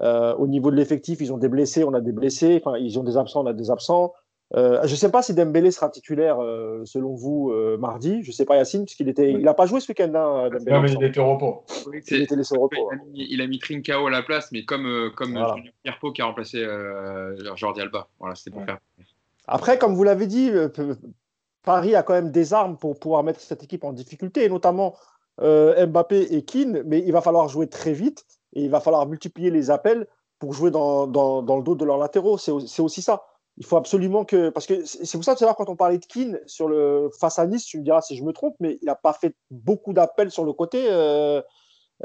Euh, au niveau de l'effectif, ils ont des blessés, on a des blessés. Enfin, ils ont des absents, on a des absents. Euh, je ne sais pas si Dembélé sera titulaire euh, selon vous euh, mardi. Je ne sais pas Yacine, puisqu'il était, il n'a pas joué ce week-end. Hein, non, mais il était au repos. Oui, Il c'est- était laissé au repos. il, a mis, il a mis Trincao à la place, mais comme, euh, comme Voilà. Junior Firpo qui a remplacé euh, Jordi Alba. Voilà, c'était pour Ouais. faire. Après, comme vous l'avez dit, Paris a quand même des armes pour pouvoir mettre cette équipe en difficulté, et notamment euh, Mbappé et Keane, mais il va falloir jouer très vite et il va falloir multiplier les appels pour jouer dans, dans- dans le dos de leurs latéraux. C'est au- c'est aussi ça. Il faut absolument que. Parce que c'est pour ça, tout à l'heure, quand on parlait de Keane sur le, face à Nice, tu me diras si je me trompe, mais il n'a pas fait beaucoup d'appels sur le côté, euh,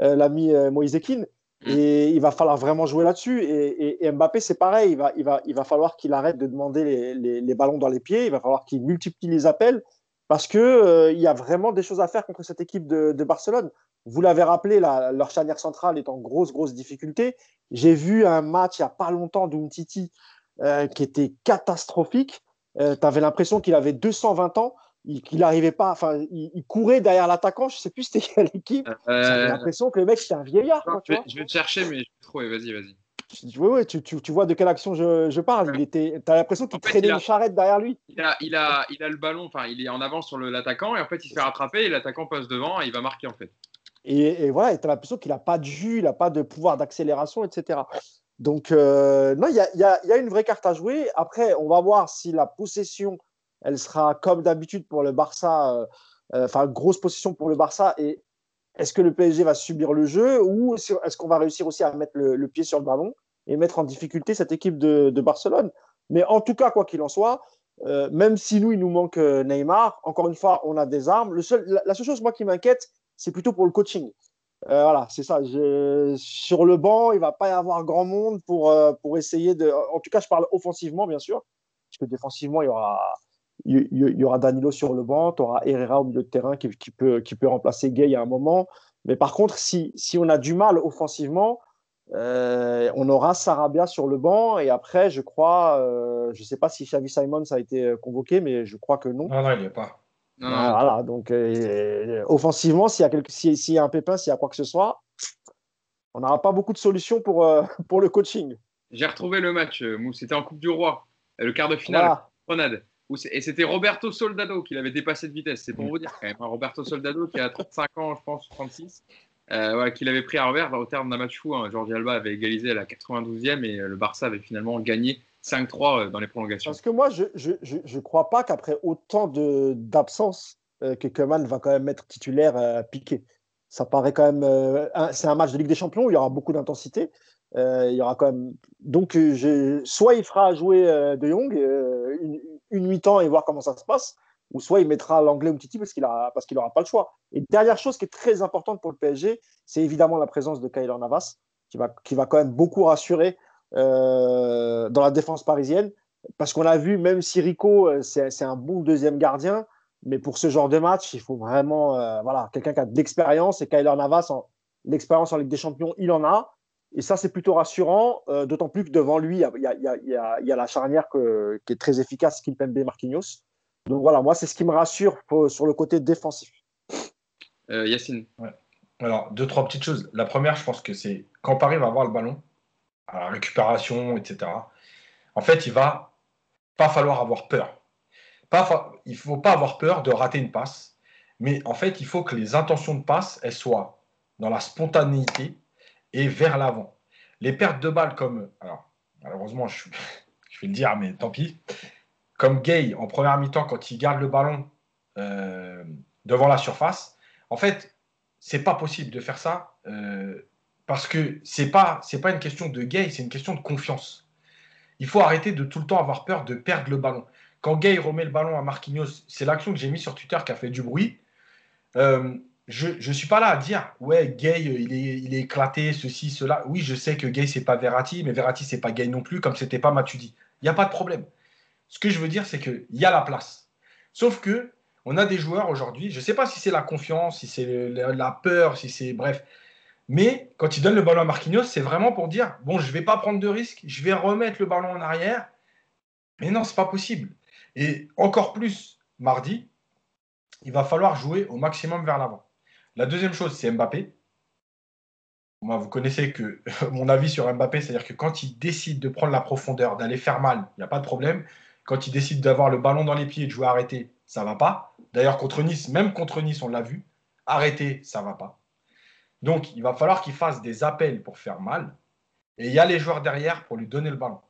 euh, l'ami euh, Moïse Keane. Et il va falloir vraiment jouer là-dessus. Et, et- et Mbappé, c'est pareil. Il va, il va, il va falloir qu'il arrête de demander les, les- les ballons dans les pieds. Il va falloir qu'il multiplie les appels parce que euh, il y a vraiment des choses à faire contre cette équipe de, de Barcelone. Vous l'avez rappelé, la- leur charnière centrale est en grosse, grosse difficulté. J'ai vu un match il n'y a pas longtemps d'Umtiti euh, qui était catastrophique. tu avais l'impression qu'il avait 220 ans, il- qu'il n'arrivait pas, enfin, il, il courait derrière l'attaquant. Je ne sais plus c'était quelle équipe. J'avais Euh, l'impression que le mec c'était un vieillard. quoi, tu je, vais, vois. je vais te chercher, mais je vais trouver. Vas-y, vas-y. Oui, oui, tu, tu, tu vois de quelle action je, je parle. Il était, t'as l'impression qu'il traînait a- une charrette derrière lui. Il a, il, a, il a le ballon, enfin, il est en avance sur l'attaquant, et en fait, il se fait rattraper, et l'attaquant passe devant, et il va marquer, en fait. Et, voilà, tu as l'impression qu'il n'a pas de jus, il n'a pas de pouvoir d'accélération, etc. Donc, euh, non, il y a, une vraie carte à jouer. Après, on va voir si la possession, elle sera comme d'habitude pour le Barça, euh, euh, enfin, grosse possession pour le Barça. Et est-ce que le PSG va subir le jeu ou est-ce qu'on va réussir aussi à mettre le, pied sur le ballon et mettre en difficulté cette équipe de, Barcelone? Mais en tout cas, quoi qu'il en soit, même si nous, il nous manque Neymar, encore une fois, on a des armes. La seule chose, moi, qui m'inquiète, c'est plutôt pour le coaching. Euh, voilà, c'est ça. Sur le banc, il va pas y avoir grand monde pour, euh, pour essayer de. En tout cas, je parle offensivement, bien sûr, parce que défensivement, il y aura, il y, aura Danilo sur le banc, tu auras Herrera au milieu de terrain qui, peut, qui peut remplacer Gay à un moment. Mais par contre, si, si on a du mal offensivement, euh, on aura Sarabia sur le banc. Et après, je crois, je sais pas si Xavi Simons a été convoqué, mais je crois que non. Non, non, il n'y est pas. Non, Ah, Voilà, donc euh, offensivement, s'il y, a quelque- s'il s'il y a un pépin, s'il y a quoi que ce soit, on n'aura pas beaucoup de solutions pour, euh, pour le coaching. J'ai retrouvé le match, euh, c'était en Coupe du Roi, euh, le quart de finale, Voilà. Grenade. Et c'était Roberto Soldado qui l'avait dépassé de vitesse. C'est pour vous dire quand même. hein, Roberto Soldado qui a 35 ans, je pense, 36. Euh, l'avait pris à revers au terme d'un match fou. hein. Jordi Alba avait égalisé à la 92e et euh, le Barça avait finalement gagné 5-3 euh, dans les prolongations. Parce que moi, je ne crois pas qu'après autant d'absence, euh, va quand même être titulaire euh, piqué. Ça paraît quand même. euh, c'est un match de Ligue des Champions où il y aura beaucoup d'intensité. Euh, il y aura quand même. Donc, soit il fera jouer De Jong une, une mi-temps et voir comment ça se passe, ou soit il mettra l'anglais ou Titi parce qu'il n'aura pas le choix. Et dernière chose qui est très importante pour le PSG, c'est évidemment la présence de Kyler Navas, qui va, qui va quand même beaucoup rassurer dans la défense parisienne. Parce qu'on a vu, même si Rico, euh, c'est c'est un bon deuxième gardien, mais pour ce genre de match, il faut vraiment euh, voilà, quelqu'un qui a de l'expérience. Et Kyler Navas, en- l'expérience en Ligue des Champions, il en a. Et ça, c'est plutôt rassurant, euh, d'autant plus que devant lui, il y a, il y a- il y a- il y a- il y a la charnière que- qui est très efficace, Kimpembe Marquinhos. Donc voilà, moi, c'est ce qui me rassure pour- sur le côté défensif. Euh, Yacine. Alors, deux, trois petites choses. La première, je pense que c'est quand Paris va avoir le ballon, à la récupération, etc., en fait, il va pas falloir avoir peur. Pas fa- il ne faut pas avoir peur de rater une passe, mais en fait, il faut que les intentions de passe, soient dans la spontanéité et vers l'avant. Les pertes de balles comme, alors, malheureusement, je, vais le dire, mais tant pis, comme Gay en première mi-temps, quand il garde le ballon euh, devant la surface, en fait, c'est pas possible de faire ça euh, parce que c'est pas pas une question de Gay, c'est une question de confiance. Il faut arrêter de tout le temps avoir peur de perdre le ballon. Quand Gay remet le ballon à Marquinhos, c'est l'action que j'ai mis sur Twitter qui a fait du bruit. Euh, je ne suis pas là à dire ouais Gay il est, il est éclaté ceci cela. Oui je sais que Gay c'est pas Verratti, mais Verratti c'est pas Gay non plus comme c'était pas Matuidi. Il n'y a pas de problème. Ce que je veux dire c'est que il y a la place. Sauf que on a des joueurs aujourd'hui, je ne sais pas si c'est la confiance, si c'est la peur, si c'est bref. Mais quand ils donnent le ballon à Marquinhos, c'est vraiment pour dire bon, je ne vais pas prendre de risque, je vais remettre le ballon en arrière. Mais non, c'est pas possible. Et encore plus mardi, il va falloir jouer au maximum vers l'avant. La deuxième chose, c'est Mbappé. Moi, vous connaissez que mon avis sur Mbappé, c'est-à-dire que quand il décide de prendre la profondeur, d'aller faire mal, il n'y a pas de problème. quand il décide d'avoir le ballon dans les pieds et de jouer arrêté, ça va pas. D'ailleurs, contre Nice, même contre Nice, on l'a vu, arrêté, ça va pas. Donc, il va falloir qu'il fasse des appels pour faire mal. Et il y a les joueurs derrière pour lui donner le ballon.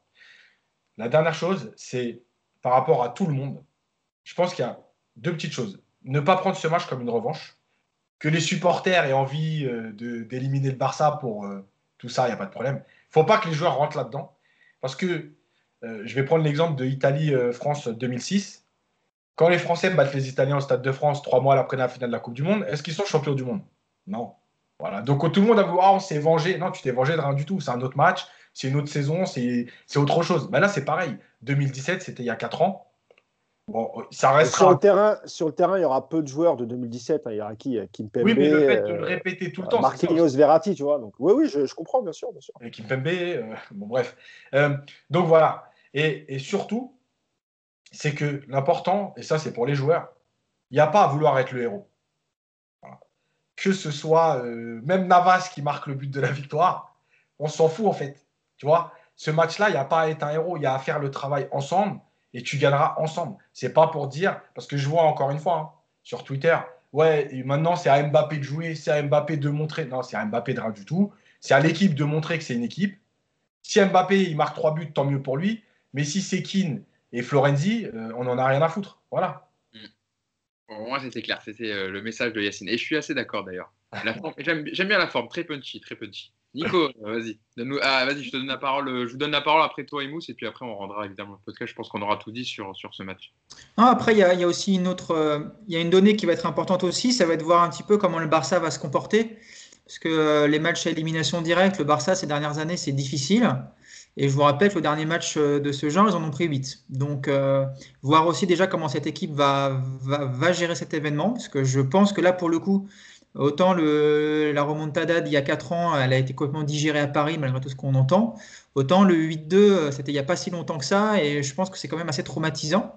La dernière chose, c'est par rapport à tout le monde. Je pense qu'il y a deux petites choses. Ne pas prendre ce match comme une revanche. Que les supporters aient envie euh, d'éliminer le Barça pour euh, tout ça, il n'y a pas de problème. Il ne faut pas que les joueurs rentrent là-dedans. Parce que euh, je vais prendre l'exemple de Italie-France 2006. Quand les Français battent les Italiens au Stade de France trois mois après la finale de la Coupe du Monde, est-ce qu'ils sont champions du monde? Non. Voilà. Donc tout le monde a vu, ah, on s'est vengé. Non, tu t'es vengé de rien du tout. C'est un autre match, c'est une autre saison, c'est autre chose. Ben là, c'est pareil. 2017, c'était il y a 4 ans. Bon, ça restera. Sur le, terrain, sur le terrain, il y aura peu de joueurs de 2017. Hein. Il y aura qui Kimpembe. Oui, mais le fait de le euh, répéter tout le temps. Marquinhos Verratti, tu vois. Donc, oui, oui, je, comprends, bien sûr. Bien sûr. Et Kimpembe, euh, bon, bref. Euh, donc, voilà. Et, et surtout, c'est que l'important, et ça, c'est pour les joueurs, il n'y a pas à vouloir être le héros que ce soit euh, même Navas qui marque le but de la victoire, on s'en fout en fait. Tu vois, ce match-là, il n'y a pas à être un héros, il y a à faire le travail ensemble et tu gagneras ensemble. C'est pas pour dire, parce que je vois encore une fois hein, sur Twitter, ouais, maintenant c'est à Mbappé de jouer, c'est à Mbappé de montrer. Non, c'est à Mbappé de rien du tout. C'est à l'équipe de montrer que c'est une équipe. Si Mbappé il marque trois buts, tant mieux pour lui. Mais si c'est Keane et Florenzi, euh, on n'en a rien à foutre. Voilà moi, c'était clair. C'était euh, le message de Yacine. Et je suis assez d'accord d'ailleurs. J'aime bien la forme, très punchy, très punchy. Nico, euh, vas-y. Ah, vas-y, je te donne la parole. Euh, je vous donne la parole après toi et Mousse, et puis après on rendra évidemment le podcast. Je pense qu'on aura tout dit sur, sur ce match. après, il y, a aussi une autre, il y a une donnée qui va être importante aussi. Ça va être voir un petit peu comment le Barça va se comporter, parce que les matchs à élimination directe, le Barça ces dernières années, c'est difficile. Et je vous rappelle que le dernier match euh, de ce genre, ils en ont pris 8. Donc, euh, voir aussi déjà comment cette équipe va, va, gérer cet événement, parce que je pense que là, pour le coup, autant le, la remontada d'il y a 4 ans, elle a été complètement digérée à Paris, malgré tout ce qu'on entend, autant le 8-2, euh, c'était il n'y a pas si longtemps que ça, et je pense que c'est quand même assez traumatisant.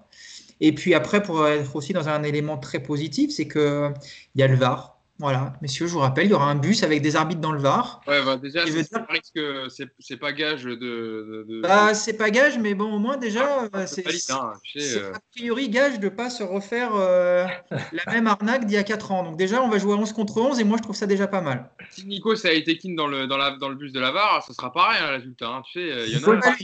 Et puis après, pour être aussi dans un élément très positif, c'est qu'il y a le VAR. Voilà, messieurs, je vous rappelle, il y aura un bus avec des arbitres dans le Var. Ouais, bah déjà, c'est c'est pas gage de. Bah, c'est pas gage, mais bon, au moins, déjà, ah, c'est hein, euh. a priori gage de ne pas se refaire euh, la même arnaque d'il y a 4 ans. Donc, déjà, on va jouer 11 contre 11 et moi, je trouve ça déjà pas mal. Si Nico, ça a été kin dans le, dans, la, dans le bus de la VAR, ce sera pareil, hein, le résultat. Hein. Tu sais, euh, il y en a.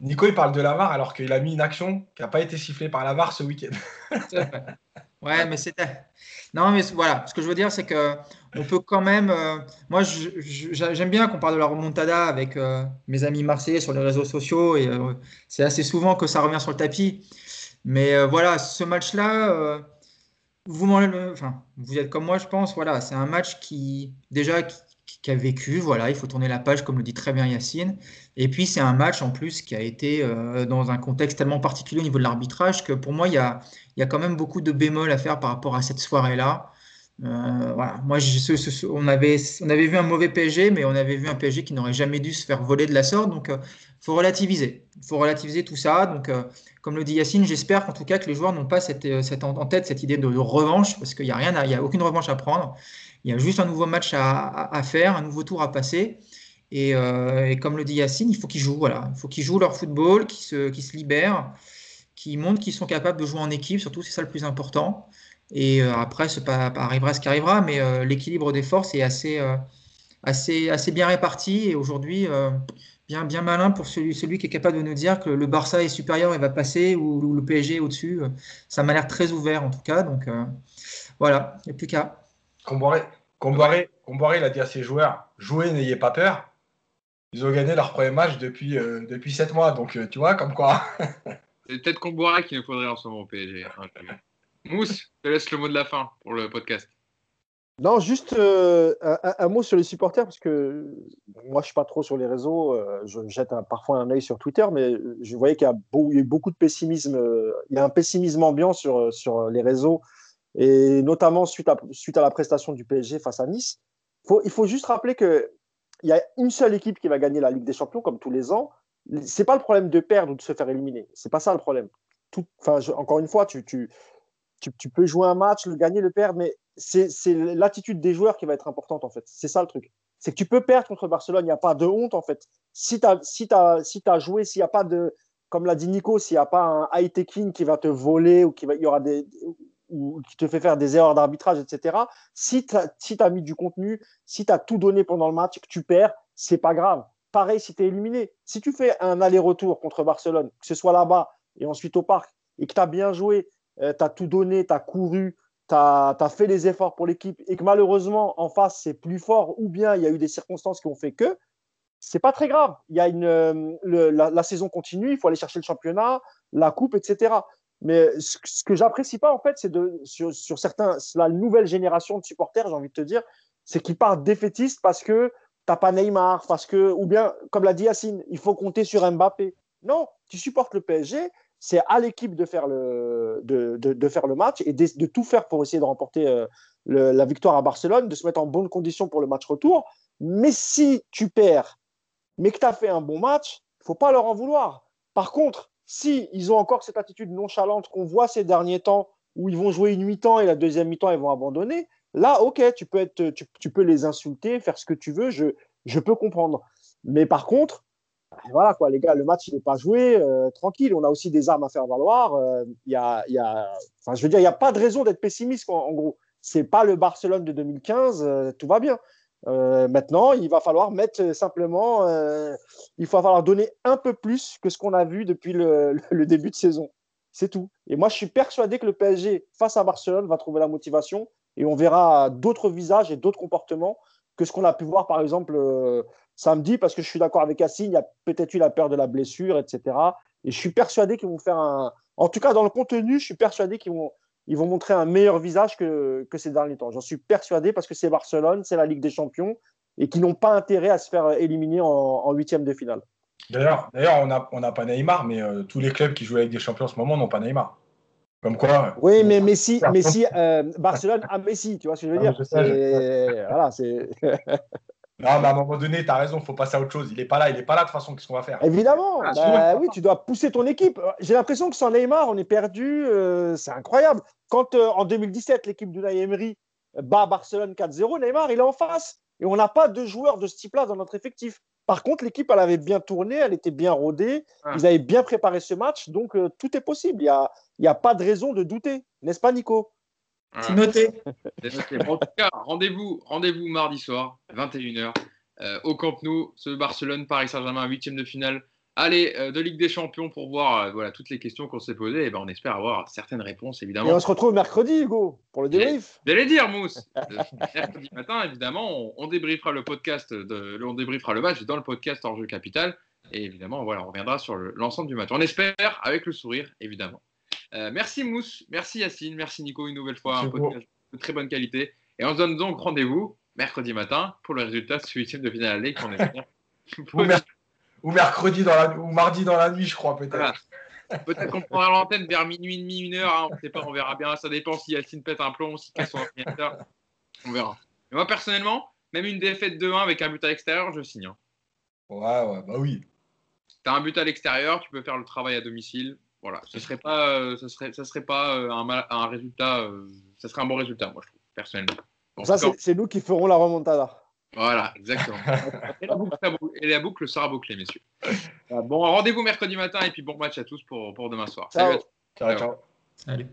Nico, il parle de la VAR alors qu'il a mis une action qui n'a pas été sifflée par la VAR ce week-end. ouais, mais c'était. Non, mais voilà, ce que je veux dire, c'est que on peut quand même. Euh, moi, j'aime bien qu'on parle de la remontada avec euh, mes amis marseillais sur les réseaux sociaux et euh, c'est assez souvent que ça revient sur le tapis. Mais voilà, ce match-là, vous, enfin, vous êtes comme moi, je pense. Voilà, c'est un match qui déjà qui, a vécu. Voilà, il faut tourner la page, comme le dit très bien Yacine. Et puis c'est un match en plus qui a été dans un contexte tellement particulier au niveau de l'arbitrage que pour moi, il y a, y a quand même beaucoup de bémols à faire par rapport à cette soirée-là. Euh, voilà. Moi, on, avait, on avait vu un mauvais PSG, mais on avait vu un PSG qui n'aurait jamais dû se faire voler de la sorte. Donc, il euh, faut relativiser. Il faut relativiser tout ça. Donc, euh, comme le dit Yacine, j'espère qu'en tout cas que les joueurs n'ont pas cette, cette, en tête cette idée de, revanche, parce qu'il n'y a rien, il a aucune revanche à prendre. Il y a juste un nouveau match à, faire, un nouveau tour à passer. Et, et comme le dit Yacine, il faut qu'ils jouent. Voilà. Il faut qu'ils jouent leur football, qu'ils se, qu'ils libèrent qui montrent qu'ils sont capables de jouer en équipe, surtout c'est ça le plus important. Et euh, après, ce pas, arrivera ce qui arrivera, mais euh, l'équilibre des forces est assez, euh, assez, assez bien réparti. Et aujourd'hui, bien, bien malin pour celui, celui qui est capable de nous dire que le Barça est supérieur et va passer, ou, le PSG au-dessus. ça m'a l'air très ouvert en tout cas. Donc voilà, il n'y a plus qu'à. Il a dit à ses joueurs jouez, n'ayez pas peur. Ils ont gagné leur premier match depuis, depuis 7 mois. Donc tu vois, comme quoi. C'est peut-être Comboiré qu'il nous faudrait en ce moment au PSG. Mousse, je te laisse le mot de la fin pour le podcast. Non, juste euh, un, mot sur les supporters, parce que moi, je ne suis pas trop sur les réseaux. Euh, je jette parfois un œil sur Twitter, mais je voyais qu'il y, a eu beaucoup de pessimisme. Euh, il y a un pessimisme ambiant sur, sur les réseaux, et notamment suite à, suite à la prestation du PSG face à Nice. Faut, il faut juste rappeler qu'il y a une seule équipe qui va gagner la Ligue des Champions, comme tous les ans. C'est pas le problème de perdre ou de se faire éliminer. C'est pas ça le problème. Tout, encore une fois, tu, tu, tu, peux jouer un match, le gagner, le perdre, mais c'est l'attitude des joueurs qui va être importante en fait. C'est ça le truc. C'est que tu peux perdre contre Barcelone, il n'y a pas de honte en fait. Si tu as, si as, si as joué, s'il n'y a pas de. comme l'a dit Nico, s'il n'y a pas un high taking qui va te voler ou qui il y aura des ou qui te fait faire des erreurs d'arbitrage, etc. Si tu as, mis du contenu, si tu as tout donné pendant le match, que tu perds, c'est pas grave. Pareil si tu es éliminé. Si tu fais un aller-retour contre Barcelone, que ce soit là-bas et ensuite au parc, et que tu as bien joué, euh, tu as tout donné, tu as couru, tu as, fait les efforts pour l'équipe, et que malheureusement en face c'est plus fort, ou bien il y a eu des circonstances qui ont fait que, c'est pas très grave. Il y a une, euh, la, saison continue, il faut aller chercher le championnat, la coupe, etc. Mais ce, que j'apprécie pas, en fait, c'est de sur, sur, certains, la nouvelle génération de supporters, j'ai envie de te dire, c'est qu'ils partent défaitistes parce que t'as pas Neymar, parce que, ou bien, comme l'a dit Yacine, il faut compter sur Mbappé. Non, tu supportes le PSG, c'est à l'équipe de faire le, de, de, faire le match et de, tout faire pour essayer de remporter euh, la victoire à Barcelone, de se mettre en bonne condition pour le match retour. Mais si tu perds, mais que tu as fait un bon match, faut pas leur en vouloir. Par contre, si ils ont encore cette attitude nonchalante qu'on voit ces derniers temps, où ils vont jouer une mi-temps et la deuxième mi-temps, ils vont abandonner, là, ok, tu peux, être, tu, peux les insulter, faire ce que tu veux, je, peux comprendre. Mais par contre, voilà quoi, les gars, le match il n'est pas joué, euh, tranquille. On a aussi des armes à faire valoir. Euh, il a, y a, je veux dire, il n'y a pas de raison d'être pessimiste. En gros, c'est pas le Barcelone de 2015. Euh, tout va bien. Euh, maintenant, il va falloir mettre simplement, euh, il va falloir donner un peu plus que ce qu'on a vu depuis le, début de saison. C'est tout. Et moi, je suis persuadé que le PSG, face à Barcelone, va trouver la motivation et on verra d'autres visages et d'autres comportements que ce qu'on a pu voir, par exemple, euh, samedi, parce que je suis d'accord avec Assine, il y a peut-être eu la peur de la blessure, etc. Et je suis persuadé qu'ils vont faire un. En tout cas, dans le contenu, je suis persuadé qu'ils vont, ils vont montrer un meilleur visage que, que ces derniers temps. J'en suis persuadé parce que c'est Barcelone, c'est la Ligue des Champions et qui n'ont pas intérêt à se faire éliminer en huitième de finale. D'ailleurs, on n'a on a pas Neymar, mais euh, tous les clubs qui jouent avec des champions en ce moment n'ont pas Neymar. Comme quoi. Oui, mais Messi, Messi euh, Barcelone a Messi, tu vois ce que je veux dire? sais, Voilà, c'est. Non, mais à un moment donné, tu as raison, il faut passer à autre chose. Il n'est pas là, il n'est pas là de toute façon, qu'est-ce qu'on va faire? Évidemment, ah, bah, oui, tu dois pousser ton équipe. J'ai l'impression que sans Neymar, on est perdu, euh, c'est incroyable. Quand euh, en 2017, l'équipe de Emery bat Barcelone 4-0, Neymar, il est en face. Et on n'a pas de joueurs de ce type-là dans notre effectif. Par contre, l'équipe, elle avait bien tourné, elle était bien rodée, ah. ils avaient bien préparé ce match, donc euh, tout est possible. Il n'y a, y a pas de raison de douter, n'est-ce pas, Nico? C'est noté. en tout cas, rendez-vous rendez mardi soir, 21h, euh, au Camp Nou, ce Barcelone-Paris Saint-Germain, huitième de finale. Allez, euh, de Ligue des Champions pour voir euh, voilà, toutes les questions qu'on s'est posées. Et ben, on espère avoir certaines réponses, évidemment. Et on se retrouve mercredi, Hugo, pour le débrief. J'allais dire, Mousse. mercredi matin, évidemment, on, débriefera le podcast, de, on débriefera le match dans le podcast hors jeu capital. Et évidemment, voilà, on reviendra sur l'ensemble du match. On espère avec le sourire, évidemment. Euh, merci Mousse, merci Yacine, merci Nico une nouvelle fois, un podcast de très bonne qualité. Et on se donne donc rendez-vous mercredi matin pour le résultat de ce huitième de finale Ligue qu'on ou, ou, mercredi dans la... ou mardi dans la nuit, je crois peut-être. Peut-être qu'on prendra l'antenne vers minuit, demi, une heure. Hein, on ne sait pas, on verra bien. Ça dépend si Yacine pète un plomb, si casse son ordinateur. On verra. Mais moi, personnellement, même une défaite 2-1 avec un but à l'extérieur, je signe. Hein. Ouais, ouais, bah oui. Tu as un but à l'extérieur, tu peux faire le travail à domicile. Voilà, ce serait pas, euh, ce serait, ça serait pas euh, un, un, résultat, euh, ça serait un bon résultat, moi je trouve, personnellement. Bon, ça, c'est nous qui ferons la remontada. Voilà, exactement. et, la boucle, et, la boucle, sera bouclée, messieurs. Bon, rendez-vous mercredi matin et puis bon match à tous pour, pour demain soir. Ciao. Salut. ciao. ciao. Salut.